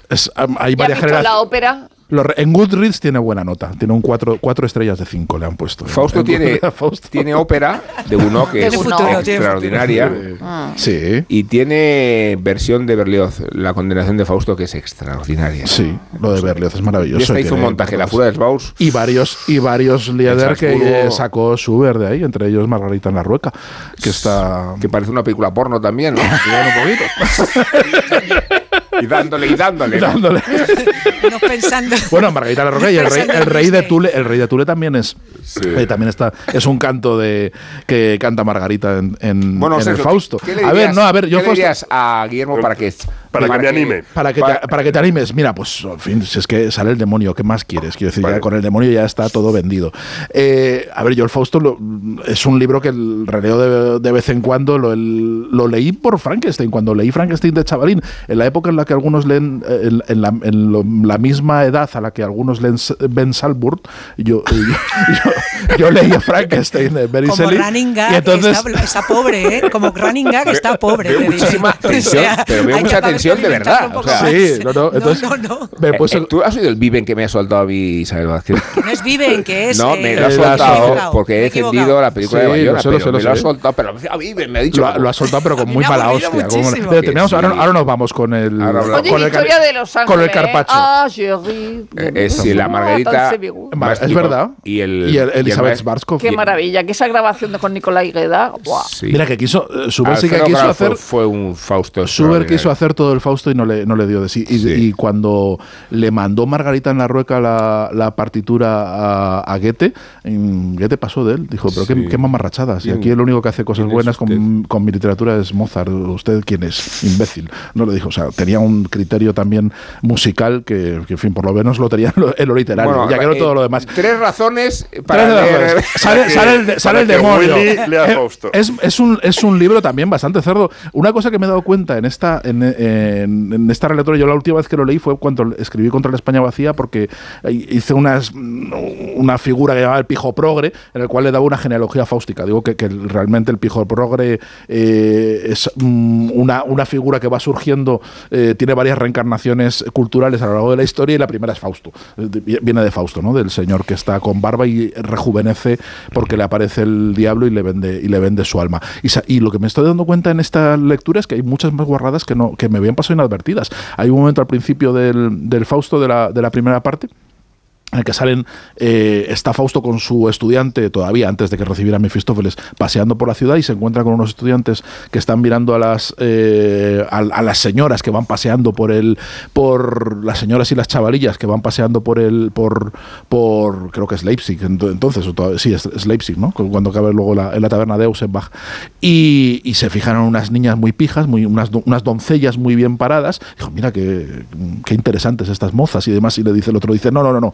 hay varias generaciones. la ópera? En Goodreads tiene buena nota. Tiene un cuatro, cuatro estrellas de cinco le han puesto. Fausto, tiene, tiene ópera de uno que es extraordinaria. Ah. Sí. Y tiene versión de Berlioz, La condenación de Fausto, que es extraordinaria. Sí, lo de Berlioz es maravilloso. Y esta hizo un montaje, La Fura del Baus. Y varios, y varios Lieder que sacó Schubert de ahí, entre ellos Margarita en la Rueca, que está... Que parece una película porno también, ¿no? un poquito. y dándole y dándole. dándole. pensando. Bueno, Margarita la Roca y el rey, el rey de Tule, el rey de Tule también es eh, también está es un canto de que canta Margarita en, en, bueno, en el Fausto. a ver, no, a ver, yo ¿qué le a Guillermo para que para, que me anime. Para que, te, para que te animes. Mira, pues, en fin, si es que sale el demonio, ¿qué más quieres? Quiero decir, ya con el demonio ya está todo vendido. Eh, a ver, yo el Fausto es un libro que el releo de, vez en cuando lo, lo, leí por Frankenstein, cuando leí Frankenstein de chavalín, en la época en la que algunos leen, eh, en, la, en la, misma edad a la que algunos leen Ben Salburg, yo, yo, yo, leía Frankenstein de Mary Como Running Gag, entonces, está, pobre, ¿eh? Como Running Gag está pobre. Veo muchísima atención, pero veo mucha atención de verdad. sí, no, no. Entonces, eh, ¿Tú has oído el Viven que me ha soltado a mí Isabel Vázquez? No es Viven, que es. No, me lo ha soltado porque he defendido la película de Bayona. pero me lo ha soltado, pero a Viven me ha dicho. Lo, ha soltado, pero con muy mala hostia. Tenemos, ahora, ahora nos vamos con el. Con el historia de Los Ángeles. Con el carpacho. Ah, Es la Margarita. Es verdad. Y el. Y Elizabeth Schwarzkopf. Qué maravilla, que esa grabación con Nicolai Gueda. Mira que quiso. Schubert sí que quiso hacer. Fue un Fausto. Schubert quiso hacer todo el Fausto y no le, no le dio de sí. Y, cuando le mandó Margarita en la Rueca la, la partitura a, a, Goethe, Goethe pasó de él. Dijo, pero qué, qué mamarrachadas. Y aquí el único que hace cosas buenas con, con, mi literatura es Mozart. ¿Usted quién es? Imbécil. No le dijo. O sea, tenía un criterio también musical que, en fin, por lo menos lo tenía en lo literario. ya que no todo lo demás. Tres razones para Sale, sale, el, sale el demonio. Es, es, un, es un libro también bastante cerdo. Una cosa que me he dado cuenta en esta, en, en, esta relatora, yo la última vez que lo leí fue cuando escribí contra la España vacía porque hice unas, una figura que llamaba el pijo progre, en el cual le daba una genealogía fáustica. Digo que, que realmente el pijo progre eh, es mm, una, una, figura que va surgiendo, eh, tiene varias reencarnaciones culturales a lo largo de la historia y la primera es Fausto. Viene de Fausto, ¿no? del señor que está con barba y rejuvenece porque le aparece el diablo y le vende, y le vende su alma. Y, lo que me estoy dando cuenta en esta lectura es que hay muchas más guarradas que, no, que me habían pasado inadvertidas. Hay un momento al principio del, del Fausto de la, de la primera parte en el que salen, eh, está Fausto con su estudiante, todavía antes de que recibiera Mefistófeles, paseando por la ciudad y se encuentra con unos estudiantes que están mirando a las, eh, a, las señoras que van paseando por el, por las señoras y las chavalillas que van paseando por el, por, por creo que es Leipzig, entonces, sí, es, Leipzig, ¿no? Cuando cabe luego la, en la taberna de Ausenbach. Y, y, se fijan en unas niñas muy pijas, muy, unas, unas doncellas muy bien paradas. Dijo, mira qué, qué interesantes estas mozas y demás. Y le dice el otro, dice, no, no, no, no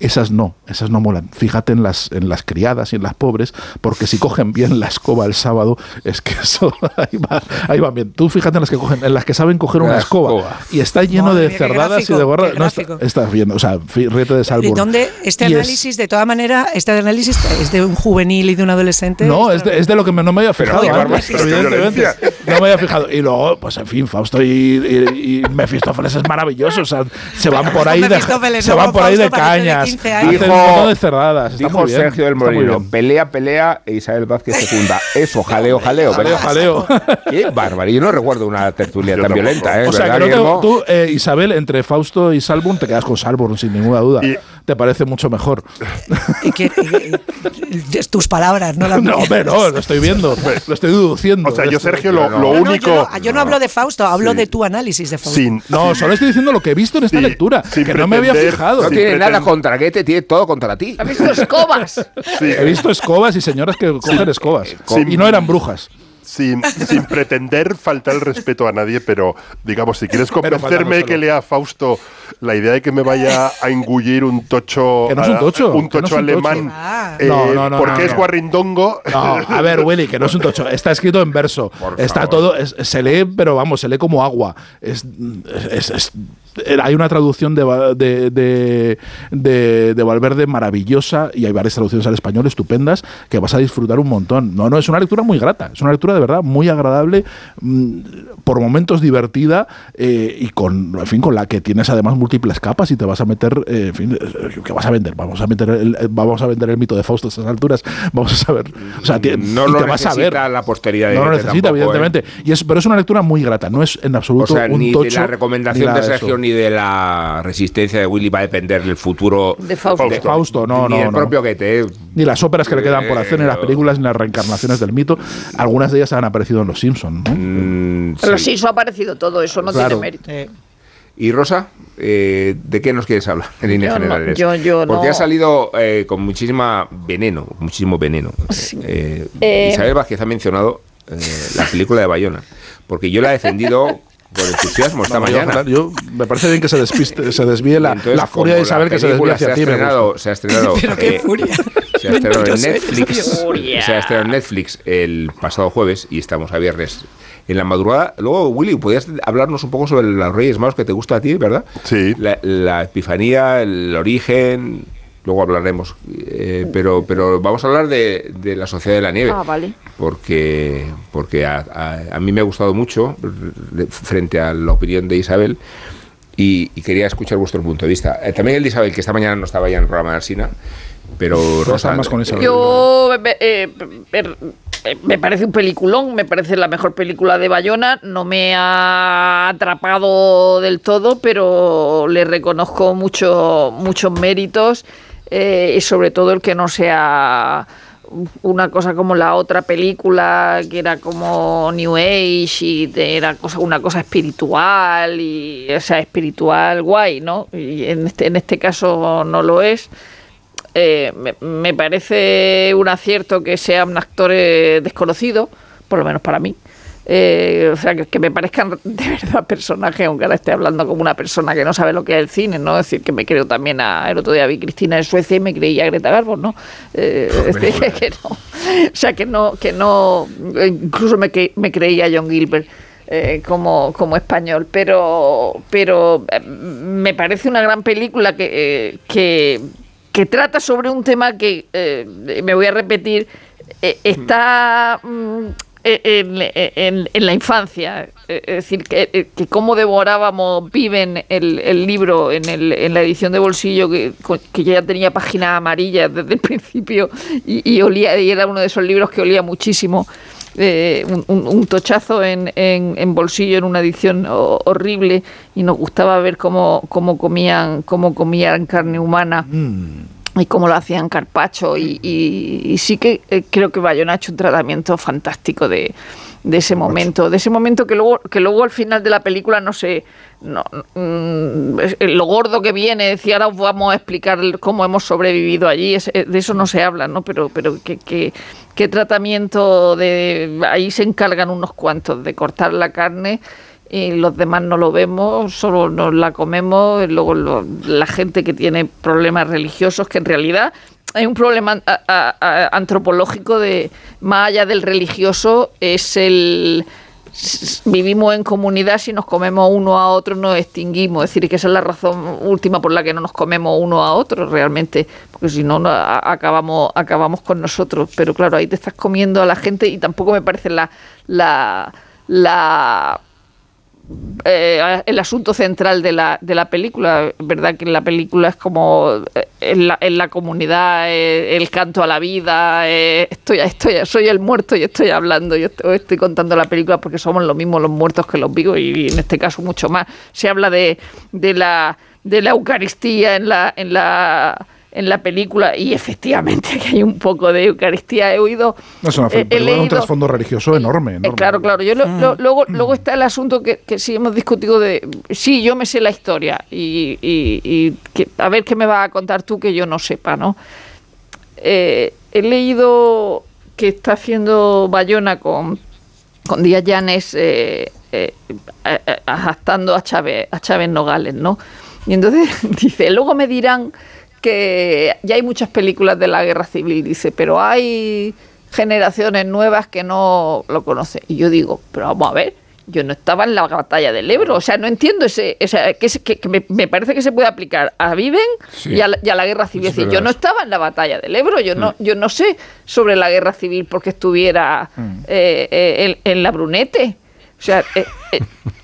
esas no, esas no molan. Fíjate en las, en las criadas y en las pobres, porque si cogen bien la escoba el sábado, es que eso ahí va, ahí va bien. Tú fíjate en las que cogen, en las que saben coger una escoba, y está lleno de cerdadas y de gorras. No, estás viendo, o sea, ríete de salvo. ¿Y dónde este análisis, de toda manera, este análisis es de un juvenil y de un adolescente? No, es de, es de lo que no me había fijado. evidentemente, no me había fijado. Y luego, pues en fin, Fausto y, y, Mefistófeles es maravilloso. O sea, se van por ahí de, se van por ahí de cañas. Dijo, de cerradas. Dijo Sergio del Molino, pelea, pelea e Isabel Vázquez segunda. Eso, jaleo, jaleo. Jaleo, jaleo. Qué bárbaro. Yo no recuerdo una tertulia tan violenta, ¿eh? O sea, que tú, eh, Isabel, entre Fausto y Salbun, te quedas con Salbun, sin ninguna duda. Te parece mucho mejor. ¿Y que, tus palabras, no las No, no, lo estoy viendo, lo estoy deduciendo. O sea, yo, Sergio, lo, único. yo, no, hablo de Fausto, hablo de tu análisis de Fausto. no, solo estoy diciendo lo que he visto en esta lectura, que no me había fijado. No tiene nada contra te tiene todo contra ti. ¿Has visto escobas? He visto escobas y señoras que cogen escobas. Y no eran brujas. sin, sin pretender faltar el respeto a nadie, pero digamos, si quieres convencerme que lea a Fausto la idea de que me vaya a engullir un tocho, que no es un tocho, un tocho alemán, eh, no, no, porque es guarrindongo. a ver, Willy, que no es un tocho, está escrito en verso, está todo, se lee, pero vamos, se lee como agua. es, es hay una traducción de, de, de, Valverde maravillosa y hay varias traducciones al español estupendas que vas a disfrutar un montón. No, no, es una lectura muy grata, es una lectura de verdad muy agradable, mm, por momentos divertida eh, y con, en fin, con la que tienes además múltiples capas y te vas a meter, eh, en fin, eh, ¿qué vas a vender? Vamos a meter el, vamos a vender el mito de Fausto a estas alturas, vamos a saber. O sea, no lo te vas a ver. la posteridad. No lo necesita, evidentemente. Y es, pero es una lectura muy grata, no es en absoluto un ni tocho, la recomendación de Sergio ni de la resistencia de Willy va a depender del futuro de Fausto. De Fausto no, ni no, del propio Goethe. Ni las óperas que le quedan por hacer, ni las películas, ni las reencarnaciones del mito. Algunas de ellas han aparecido en Los Simpsons. ¿no? Mm, Pero sí. ha aparecido todo, eso no tiene mérito. Y Rosa, eh, ¿de qué nos quieres hablar en líneas generales? yo, yo Porque ha salido eh, con muchísima veneno, muchísimo veneno. Eh, Isabel Vázquez ha mencionado la película de Bayona, porque yo la he defendido por entusiasmo esta mañana. Yo, me parece bien que se, despiste, se desvíe la, la furia de Isabel que se desvíe hacia se ha ti. Estrenado, se ha estrenado. Pero qué furia. Se ha estrenado en Netflix. Se ha estrenado en Netflix el pasado jueves y estamos a viernes en la madrugada. Luego, Willy, ¿podrías hablarnos un poco sobre los Reyes Magos que te gusta a ti, verdad? Sí. La, la epifanía, el origen, luego hablaremos. Eh, pero, pero vamos a hablar de, de, la Sociedad de la Nieve. Ah, vale. Porque, porque a, a, mí me ha gustado mucho frente a la opinión de Isabel. Y, quería escuchar vuestro punto de vista. Eh, también el de Isabel, que esta mañana no estaba ya en el programa de Arsina, pero Rosa... más con Isabel. Yo... Eh, me parece un peliculón, me parece la mejor película de Bayona, no me ha atrapado del todo, pero le reconozco mucho, muchos méritos eh, y sobre todo el que no sea una cosa como la otra película que era como New Age y era cosa, una cosa espiritual y o sea espiritual guay no y en este en este caso no lo es eh, me, parece un acierto que sea un actor eh, desconocido por lo menos para mí eh, o sea, que, me parezcan de verdad personajes, aunque ahora esté hablando como una persona que no sabe lo que es el cine, ¿no? Es decir, que me creo también a. El otro día vi Cristina en Suecia y me creía a Greta Garbo, ¿no? Eh, que no. O sea, que no, que no. Incluso me, me creía a John Gilbert. Eh, como, como español, pero, pero me parece una gran película que, que, que trata sobre un tema que, me voy a repetir, está mm, en, la infancia. Es decir, que, que cómo devorábamos Viven el, el libro en, el, en la edición de bolsillo, que, que ya tenía páginas amarillas desde el principio y, olía, y era uno de esos libros que olía muchísimo. Eh, un, tochazo en, en, bolsillo en una edición horrible y nos gustaba ver cómo, cómo comían cómo comían carne humana. Mm y cómo lo hacían Carpacho y, sí que eh, creo que Bayona ha hecho un tratamiento fantástico de, ese momento, de ese momento que luego, que luego al final de la película no sé, no, mm, lo gordo que viene, decía ahora os vamos a explicar cómo hemos sobrevivido allí, eh, de eso no se habla, ¿no? Pero, pero que, qué tratamiento de ahí se encargan unos cuantos de cortar la carne y los demás no lo vemos, solo nos la comemos, luego la gente que tiene problemas religiosos, que en realidad hay un problema antropológico de, más allá del religioso, es el vivimos en comunidad, si nos comemos uno a otro nos extinguimos. Es decir, que esa es la razón última por la que no nos comemos uno a otro realmente, porque si no, acabamos, acabamos con nosotros. Pero claro, ahí te estás comiendo a la gente y tampoco me parece la, la, la eh, el asunto central de la, de la película, verdad que la película es como eh, en la, en la comunidad, eh, el canto a la vida, estoy, estoy, soy el muerto y estoy hablando, yo estoy, contando la película porque somos lo mismo los muertos que los vivos y, en este caso mucho más. Se habla de, de la de la Eucaristía en la en la en la película y efectivamente que hay un poco de Eucaristía. He oído... Es una, he, un trasfondo religioso enorme. Eh, claro, claro. Yo mm. luego, luego está el asunto que, que sí hemos discutido de... Sí, yo me sé la historia y, y, que, a ver qué me va a contar tú que yo no sepa, ¿no? Eh, he leído que está haciendo Bayona con con Díaz Llanes eh, eh, a Chávez, a Chávez Nogales, ¿no? Y entonces dice, luego me dirán que ya hay muchas películas de la guerra civil, dice, pero hay generaciones nuevas que no lo conocen. Y yo digo, pero vamos a ver, yo no estaba en la batalla del Ebro, o sea, no entiendo ese, que, que, me, parece que se puede aplicar a Viven y, a la, guerra civil. Es decir, yo no estaba en la batalla del Ebro, yo no, mm. yo no sé sobre la guerra civil porque estuviera mm. eh, eh, en, la Brunete. O sea, eh,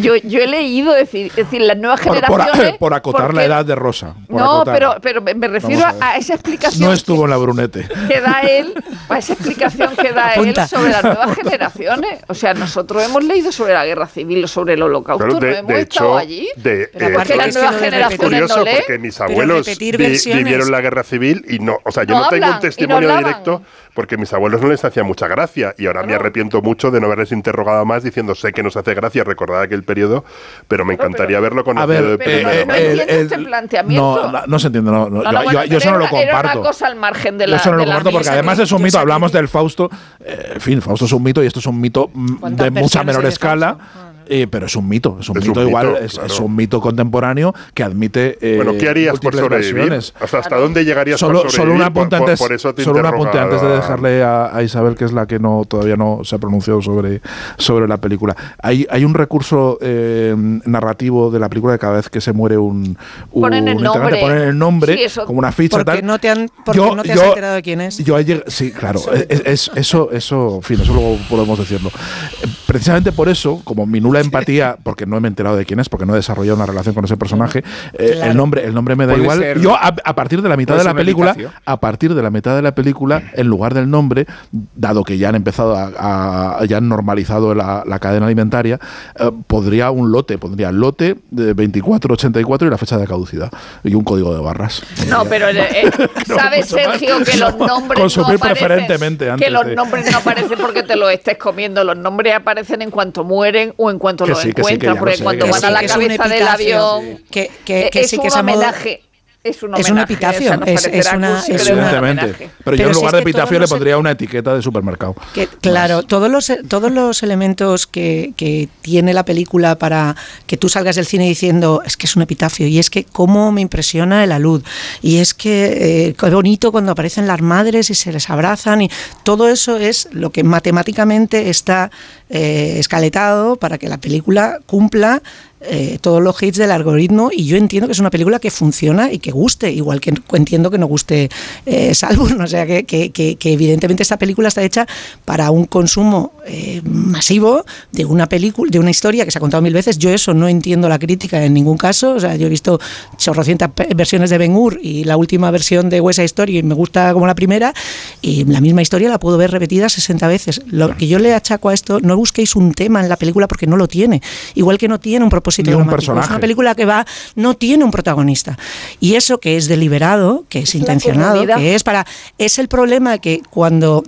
yo, yo he leído decir, decir las nuevas generaciones. Por, acotar la edad de Rosa. No, pero, pero me refiero a, esa explicación. No estuvo en la Brunete. Que da él, a esa explicación que da él sobre las nuevas generaciones. O sea, nosotros hemos leído sobre la guerra civil, sobre el holocausto, no hemos estado allí. De, pero eh, las nuevas generaciones no leen. Porque mis abuelos vivieron la guerra civil y no, o sea, yo no, tengo un testimonio directo porque mis abuelos no les hacía mucha gracia y ahora me arrepiento mucho de no haberles interrogado más diciendo sé que nos hace gracia recordar aquel periodo, pero me encantaría verlo con a ver, eh, eh, este planteamiento. No, no, se entiende, no, yo, eso no lo comparto. Era una cosa al margen de la. Yo eso no lo comparto porque además es un mito, hablamos del Fausto, eh, en fin, Fausto es un mito y esto es un mito mm, de mucha menor escala. Eh, pero es un mito, es un, mito, igual, es, un mito contemporáneo que admite. Eh, bueno, ¿qué harías por sobrevivir? ¿Hasta, ¿Hasta dónde llegarías solo, por sobrevivir? Solo un apunte antes, solo un apunte antes de dejarle a, Isabel, que es la que no todavía no se ha pronunciado sobre, sobre la película. Hay, hay un recurso eh, narrativo de la película de cada vez que se muere un. un ponen el nombre. Ponen el nombre como una ficha. Porque tal. no te han, porque no te has enterado de quién es. Yo sí, claro. Es, eso, eso, en fin, eso luego podemos decirlo. Precisamente por eso, como mi nula empatía porque no me he enterado de quién es, porque no he desarrollado una relación con ese personaje. Eh, el nombre, el nombre me da igual. Yo a, partir de la mitad de la película, a partir de la mitad de la película, en lugar del nombre, dado que ya han empezado a, ya han normalizado la, cadena alimentaria, eh, podría un lote, pondría el lote de 2484 y la fecha de caducidad y un código de barras. No, pero eh, sabes Sergio que los nombres consumir no aparecen, preferentemente que los nombres no aparecen porque te lo estés comiendo, los nombres aparecen en cuanto mueren o en cuanto lo encuentran, porque cuando van a la cabeza del avión, que, que, que, es un homenaje. Es un, homenaje, es un epitafio, es, es, una, es Evidentemente. Pero, yo en lugar de epitafio le pondría una etiqueta de supermercado. Que, claro, todos los, todos los elementos que, que, tiene la película para que tú salgas del cine diciendo es que es un epitafio y es que cómo me impresiona el alud y es que eh, qué bonito cuando aparecen las madres y se les abrazan y todo eso es lo que matemáticamente está eh, escaletado para que la película cumpla eh, todos los hits del algoritmo y yo entiendo que es una película que funciona y que guste, igual que entiendo que no guste eh, Salvo, o sea que, que, evidentemente esta película está hecha para un consumo eh, masivo de una película, de una historia que se ha contado mil veces. Yo eso no entiendo la crítica en ningún caso, o sea, yo he visto chorrocientas versiones de Ben Hur y la última versión de West Side Story y me gusta como la primera y la misma historia la puedo ver repetida 60 veces. Lo que yo le achaco a esto, no busquéis un tema en la película porque no lo tiene, igual que no tiene un propósito un personaje. Es una película que va, no tiene un protagonista. Y eso que es deliberado, que es, intencionado, que es para. Es el problema que cuando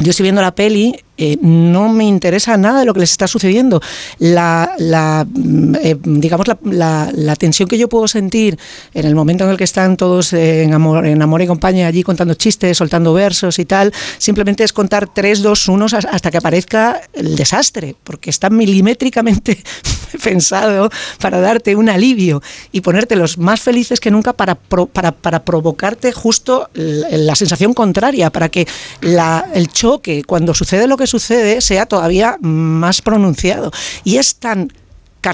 yo estoy viendo la peli, eh, no me interesa nada de lo que les está sucediendo. La, la mm, eh, digamos, la, la, tensión que yo puedo sentir en el momento en el que están todos en amor, en amor y compañía allí contando chistes, soltando versos y tal, simplemente es contar tres, dos, unos hasta que aparezca el desastre, porque está milimétricamente pensado para darte un alivio y ponerte los más felices que nunca para, para, para provocarte justo la, sensación contraria, para que la, el choque, cuando sucede lo que sucede sea todavía más pronunciado. Y es tan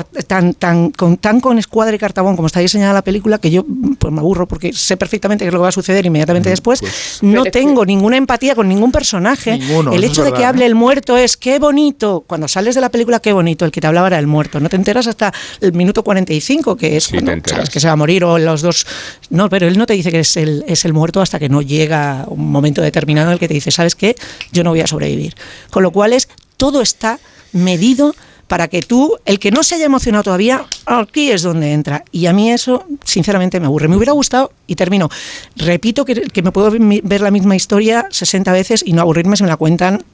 tan, tan, con, tan con escuadra y cartabón como está diseñada la película que yo pues me aburro porque sé perfectamente qué es lo que va a suceder inmediatamente después. Pues, no tengo ninguna empatía con ningún personaje. el hecho de que hable el muerto es qué bonito. Cuando sales de la película, qué bonito. El que te hablaba era el muerto. No te enteras hasta el minuto 45, que es cuando sabes que se va a morir o los dos. No, pero él no te dice que es el, es el muerto hasta que no llega un momento determinado en el que te dice, ¿sabes qué? Yo no voy a sobrevivir. Con lo cual es todo está medido para que tú, el que no se haya emocionado todavía, aquí es donde entra. Y a mí eso, sinceramente, me aburre. Me hubiera gustado, y termino, repito que, me puedo ver la misma historia 60 veces y no aburrirme si me la cuentan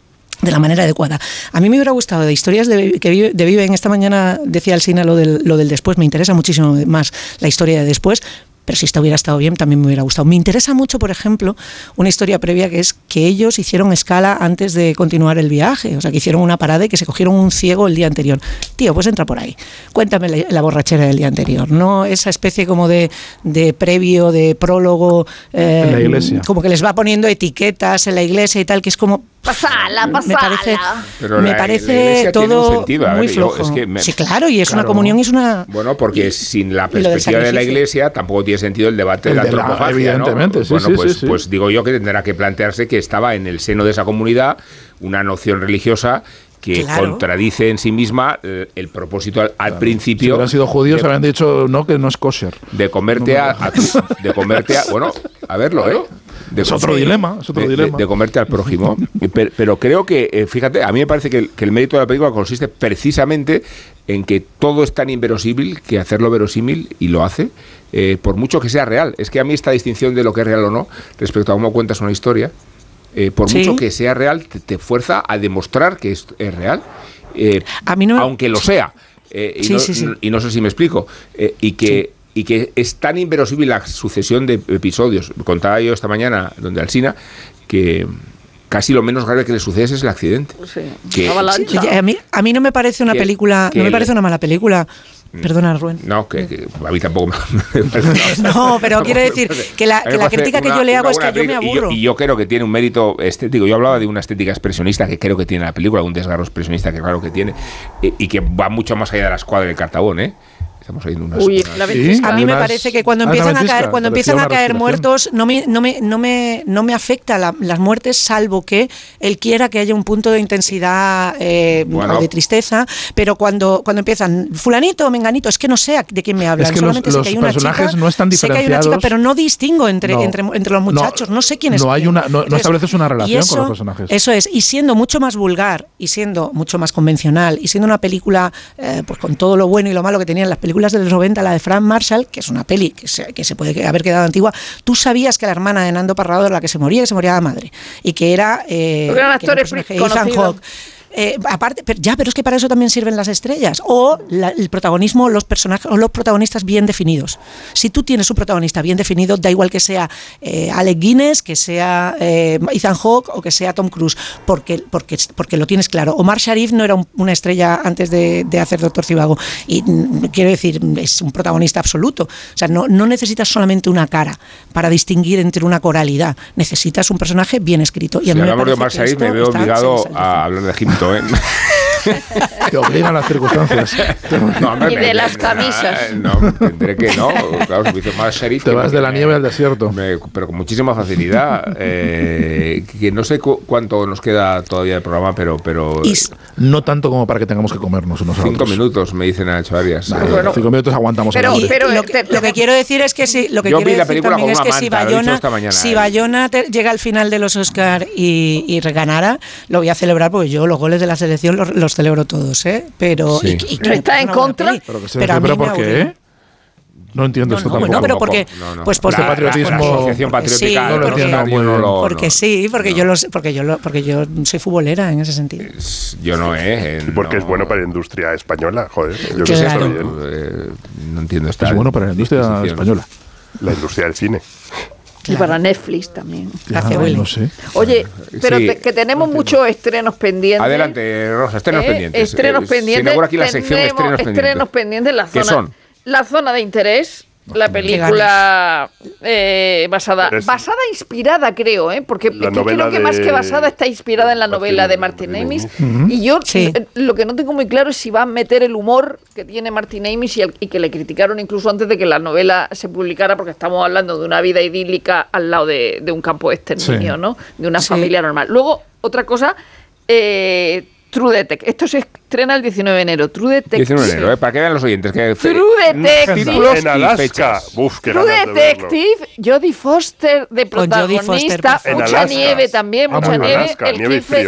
de la manera adecuada. A mí me hubiera gustado de historias de, que vive, Viven esta mañana, decía el cine lo del, lo del después, me interesa muchísimo más la historia de después, pero si esta hubiera estado bien, también me hubiera gustado. Me interesa mucho, por ejemplo, una historia previa que es que ellos hicieron escala antes de continuar el viaje, o sea, que hicieron una parada y que se cogieron un ciego el día anterior. Tío, pues entra por ahí. Cuéntame la, borrachera del día anterior, no esa especie como de, de previo, de prólogo, eh, en la iglesia. como que les va poniendo etiquetas en la iglesia y tal, que es como Pasala, pasala. Me parece, me parece todo muy flojo. sí, claro, y es una comunión y es una... Bueno, porque sin la perspectiva de la iglesia tampoco tiene sentido el debate de la antropofagia. Evidentemente, sí, bueno, sí, pues, sí, pues digo yo que tendrá que plantearse que estaba en el seno de esa comunidad una noción religiosa que contradice en sí misma eh, el, propósito al, principio. Si hubieran sido judíos, habrían dicho no, que no es kosher. De comerte a, De comerte a. Bueno, a verlo, ¿eh? Es otro dilema, es otro de, dilema. De, comerte al prójimo. pero, creo que, eh, fíjate, a mí me parece que el, mérito de la película consiste precisamente en que todo es tan inverosímil que hacerlo verosímil y lo hace, eh, por mucho que sea real. Es que a mí esta distinción de lo que es real o no, respecto a cómo cuentas una historia, eh, por mucho que sea real, te, fuerza a demostrar que es, real, a mí no aunque lo sea. Y no, y, no, sé si me explico. y que y que es tan inverosímil la sucesión de episodios. Contaba yo esta mañana, donde Alsina, que casi lo menos grave que le sucede es el accidente. a, mí, a mí no me parece una película, no me parece una mala película. Mm. Perdona, Rubén. No, que, a mí tampoco me, No, pero quiero decir que la, que la crítica que yo le hago es que yo me aburro. Y yo, creo que tiene un mérito estético. Yo hablaba de una estética expresionista que creo que tiene la película, un desgarro expresionista que claro que tiene, y, que va mucho más allá de la escuadra del Cartabón, ¿eh? A mí me parece que cuando empiezan a caer, cuando empiezan a caer muertos, no me, no me, no me, no me afecta las muertes, salvo que él quiera que haya un punto de intensidad eh, o de tristeza. Pero cuando, cuando empiezan, fulanito o menganito, es que no sé de quién me hablan. Es que Solamente los, sé que hay una personajes no están diferenciados. Sé que hay una chica, pero no distingo entre, entre, entre, los muchachos. No, sé quién es. No, hay una, no, estableces una relación con los personajes. Eso es. Y siendo mucho más vulgar y siendo mucho más convencional y siendo una película eh, pues con todo lo bueno y lo malo que tenían las películas de los 90, la de Frank Marshall, que es una peli que se, que se puede haber quedado antigua, tú sabías que la hermana de Nando Parrado era la que se moría, que se moría la madre. Y que era. Eh, que Ethan Hawke. Eh, aparte, pero, ya, pero es que para eso también sirven las estrellas. O el protagonismo, los personajes, o los protagonistas bien definidos. Si tú tienes un protagonista bien definido, da igual que sea eh, Alec Guinness, que sea eh, Ethan Hawke o que sea Tom Cruise, porque, porque, porque lo tienes claro. Omar Sharif no era una estrella antes de, hacer Doctor Cibago. Y mm, quiero decir, es un protagonista absoluto. O sea, no, no necesitas solamente una cara para distinguir entre una coralidad. Necesitas un personaje bien escrito. Y si hablamos de Omar Sharif, me veo obligado a hablar de Jim ¿eh? Te obligan las circunstancias. y de las camisas. No, tendré que no. Claro, más sheriff. Te vas de la nieve al desierto. pero con muchísima facilidad. Eh, que no sé cuánto nos queda todavía de programa, pero. pero no tanto como para que tengamos que comernos unos Cinco minutos, me dicen a Arias. cinco minutos aguantamos. Pero, pero lo, que, quiero decir es que si. Lo que Yo vi la película también es que si Bayona, si ¿eh? Bayona llega al final de los Oscar y, y reganara, lo voy a celebrar porque yo los goles de la selección los, celebro todos, ¿eh? Pero. está en contra. Pero, que ¿por qué? No entiendo esto tampoco. No, pero porque, pues por la, patriotismo, la asociación patriótica sí, no porque, no porque sí, porque yo los, porque yo lo, porque yo soy futbolera en ese sentido. Yo no, eh. porque es bueno para la industria española, joder. Yo claro. sé eh, no entiendo esta. Es bueno para la industria española. La industria del cine. Y para Netflix también. Gracias, no sé. Oye, pero que tenemos muchos estrenos pendientes. Adelante, Rosa, estrenos ¿Eh? pendientes. Estrenos eh, pendientes. aquí la sección estrenos pendientes. Estrenos pendientes, la zona. son? La zona de interés la película eh, basada, basada, inspirada creo, ¿eh? porque creo que más que basada está inspirada en la novela de Martin Amis. Y yo eh, lo que no tengo muy claro es si va a meter el humor que tiene Martin Amis y, que le criticaron incluso antes de que la novela se publicara, porque estamos hablando de una vida idílica al lado de, un campo de exterminio, ¿no? De una familia normal. Luego, otra cosa, eh, True Detective. Esto se estrena el 19 de enero. True Detective. 19 de enero, ¿eh? para que vean los oyentes. Que True Detective. En Alaska. Uf, True Detective. Jodie Foster de protagonista. mucha nieve también, mucha nieve. el, 15,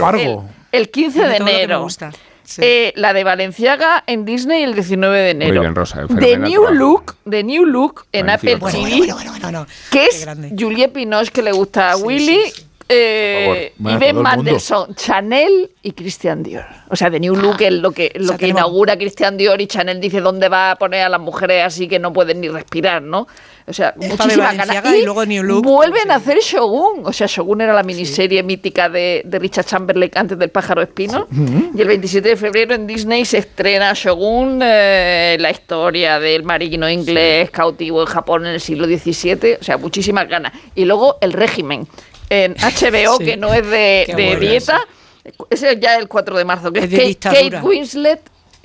el, 15 de enero. Eh, la de Valenciaga en Disney el 19 de enero. Muy bien, Rosa. The New Look, The New Look en Apple TV, que es Juliette Pinoche que le gusta a Willy eh, Ben Mandelson, Chanel y Christian Dior. O sea, de New Look es lo que, lo que inaugura Christian Dior y Chanel dice dónde va a poner a las mujeres así que no pueden ni respirar, ¿no? O sea, muchísimas ganas. Y, luego New Look, vuelven a hacer Shogun. O sea, Shogun era la miniserie mítica de, Richard Chamberlain antes del pájaro espino. Y el 27 de febrero en Disney se estrena Shogun, eh, la historia del marino inglés cautivo en Japón en el siglo XVII. O sea, muchísimas ganas. Y luego el régimen en HBO, que no es de, dieta. Ese es ya el 4 de marzo, que es, Kate Winslet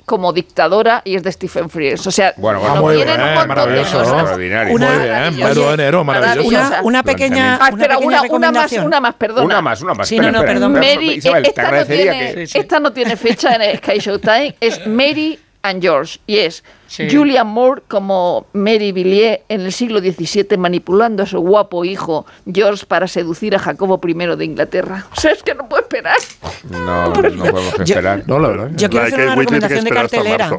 como dictadora y es de Stephen Frears. O sea, bueno, bueno muy bien, un montón de cosas. Una, muy bien, enero, maravilloso. Una, una pequeña, ah, espera, una, una, más, una más, perdona. Una más, una más. Sí, no, no, perdón. Mary, esta, no tiene, esta no tiene fecha en Sky Showtime, es Mary and George y es Julian Moore como Mary Villiers en el siglo XVII manipulando a su guapo hijo George para seducir a Jacobo I de Inglaterra. O sea, es que no puedo esperar. No, no podemos esperar. Yo, no, la yo quiero hacer una recomendación de cartelera.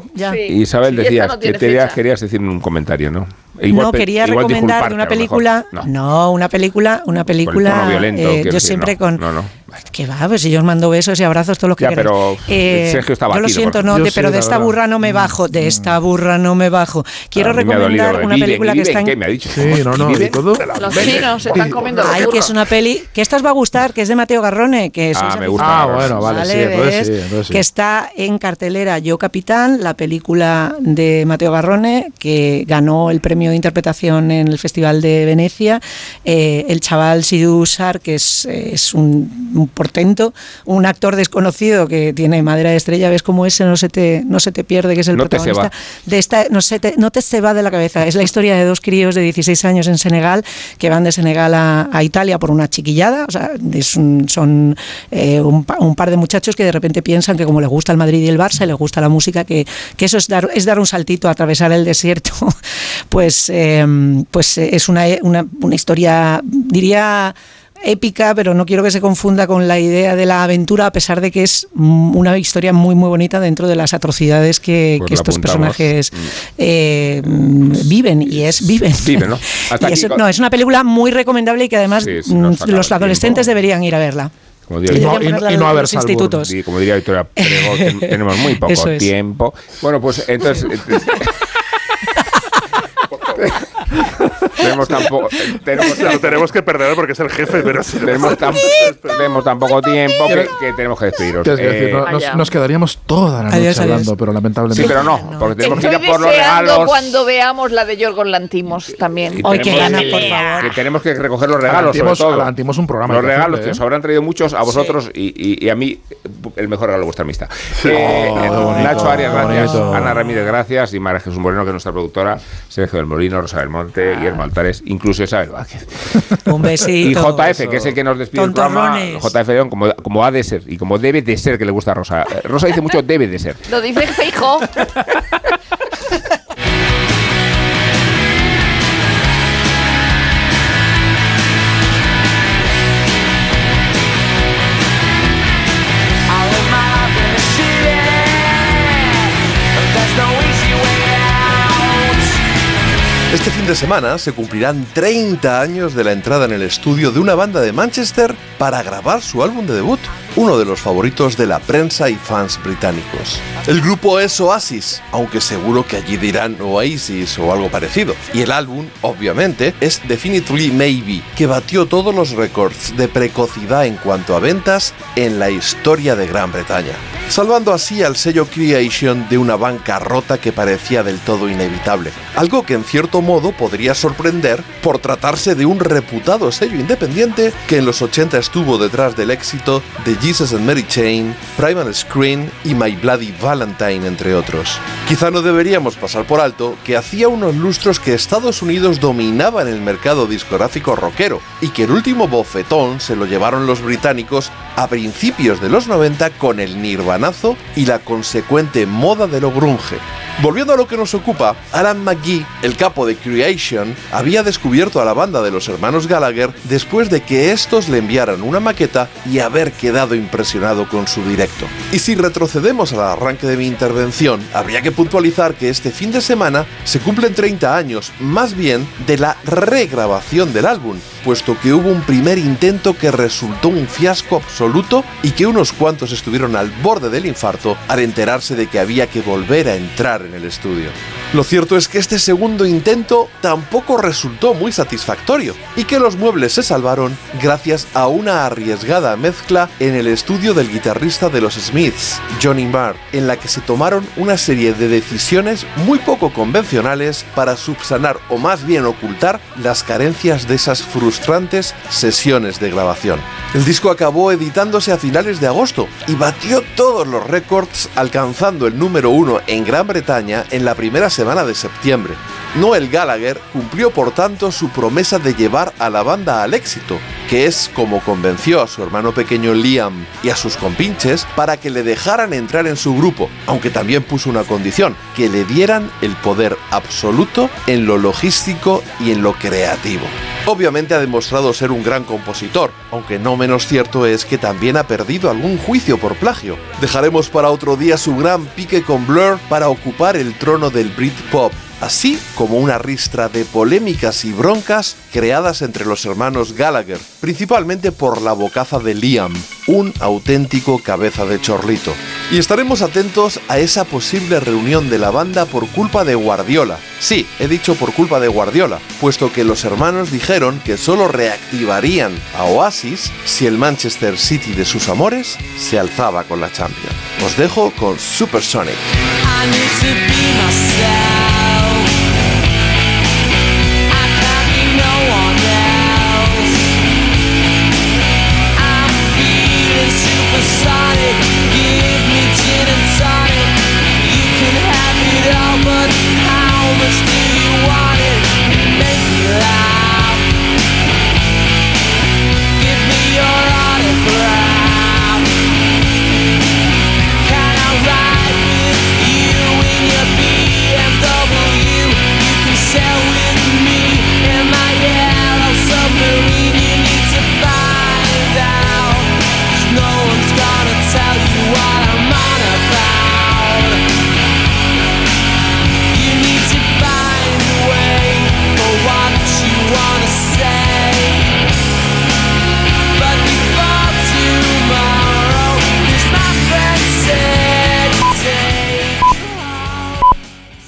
Isabel, decías que querías decir un comentario, ¿no? no, quería recomendar una película. No. una película, una película. Violento, eh, yo siempre con. No, no. Que va, pues si yo os mando besos y abrazos, todo lo que ya, pero eh, Sergio está Yo lo siento, no, pero de esta burra no me bajo, de esta burra no me bajo. Quiero recomendar una película que está en. ¿Qué me ha dicho? Sí, no, no, Los chinos se están comiendo. Ay, que es una peli que esta os va a gustar, que es de Mateo Garrone, que Ah, me gusta. Ah, bueno, vale, sí, entonces sí, Que está en cartelera Yo Capitán, la película de Mateo Garrone, que ganó el premio de interpretación en el Festival de Venecia. Eh, el chaval Sidhu Sar, que es, es un, portento, un actor desconocido que tiene madera de estrella, ves como ese no se te, no se te pierde, que es el protagonista de esta, no, se te, no te se va de la cabeza. Es la historia de dos críos de 16 años en Senegal que van de Senegal a, Italia por una chiquillada, o sea, son eh, un, par de muchachos que de repente piensan que como les gusta el Madrid y el Barça y les gusta la música, que, que eso es dar, es dar un saltito, atravesar el desierto, pues, eh, pues es una, una, una historia, diría épica, pero no quiero que se confunda con la idea de la aventura, a pesar de que es una historia muy, muy bonita dentro de las atrocidades que, pues estos personajes mm. eh, viven. Y es viven. ¿no? no, es una película muy recomendable y que además mm, los adolescentes deberían ir a verla. y, no, haber institutos. como diría Victoria tenemos muy poco tiempo. Bueno, pues entonces... tenemos tampoco tenemos, tenemos que perder porque es el jefe pero tenemos, tan, tenemos tan poco tiempo que, tenemos que despedirnos eh, nos, quedaríamos toda la noche hablando pero lamentablemente sí pero no porque tenemos que ir por los regalos. cuando veamos la de Yorgos Lantimos también. hoy que gana por favor. que tenemos que recoger los regalos Lantimos, sobre todo. Lantimos un programa los regalos que os habrán traído muchos a vosotros y, a mí el mejor regalo de vuestra amistad. Eh, oh, Nacho Arias gracias. Ana Ramírez gracias. Y María Jesús Moreno que es nuestra productora. Sergio del Molino Rosa del Monte Guillermo Altares incluso Isabel Vázquez. Un besito. Y JF, que es el que nos despide el programa. JF León, como, como ha de ser y como debe de ser que le gusta a Rosa. Rosa dice mucho debe de ser. Lo dice Feijo. Este fin de semana se cumplirán 30 años de la entrada en el estudio de una banda de Manchester para grabar su álbum de debut, uno de los favoritos de la prensa y fans británicos. El grupo es Oasis, aunque seguro que allí dirán Oasis o algo parecido. Y el álbum, obviamente, es Definitely Maybe, que batió todos los récords de precocidad en cuanto a ventas en la historia de Gran Bretaña salvando así al sello Creation de una bancarrota que parecía del todo inevitable, algo que en cierto modo podría sorprender por tratarse de un reputado sello independiente que en los 80 estuvo detrás del éxito de Jesus and Mary Chain, Private Screen y My Bloody Valentine, entre otros. Quizá no deberíamos pasar por alto que hacía unos lustros que Estados Unidos dominaba en el mercado discográfico rockero y que el último bofetón se lo llevaron los británicos a principios de los 90 con el Nirvana y la consecuente moda de lo grunge. Volviendo a lo que nos ocupa, Alan McGee, el capo de Creation, había descubierto a la banda de los hermanos Gallagher después de que estos le enviaran una maqueta y haber quedado impresionado con su directo. Y si retrocedemos al arranque de mi intervención, habría que puntualizar que este fin de semana se cumplen 30 años, más bien de la regrabación del álbum, puesto que hubo un primer intento que resultó un fiasco absoluto y que unos cuantos estuvieron al borde del infarto al enterarse de que había que volver a entrar en el estudio. Lo cierto es que este segundo intento tampoco resultó muy satisfactorio y que los muebles se salvaron gracias a una arriesgada mezcla en el estudio del guitarrista de los Smiths, Johnny Marr, en la que se tomaron una serie de decisiones muy poco convencionales para subsanar o más bien ocultar las carencias de esas frustrantes sesiones de grabación. El disco acabó editándose a finales de agosto y batió todos los récords alcanzando el número uno en Gran Bretaña en la primera semana semana de septiembre. Noel Gallagher cumplió por tanto su promesa de llevar a la banda al éxito, que es como convenció a su hermano pequeño Liam y a sus compinches para que le dejaran entrar en su grupo, aunque también puso una condición, que le dieran el poder absoluto en lo logístico y en lo creativo. Obviamente ha demostrado ser un gran compositor, aunque no menos cierto es que también ha perdido algún juicio por plagio. Dejaremos para otro día su gran pique con Blur para ocupar el trono del Britpop así como una ristra de polémicas y broncas creadas entre los hermanos Gallagher, principalmente por la bocaza de Liam, un auténtico cabeza de chorlito. Y estaremos atentos a esa posible reunión de la banda por culpa de Guardiola. Sí, he dicho por culpa de Guardiola, puesto que los hermanos dijeron que solo reactivarían a Oasis si el Manchester City de sus amores se alzaba con la Champions. Os dejo con Supersonic.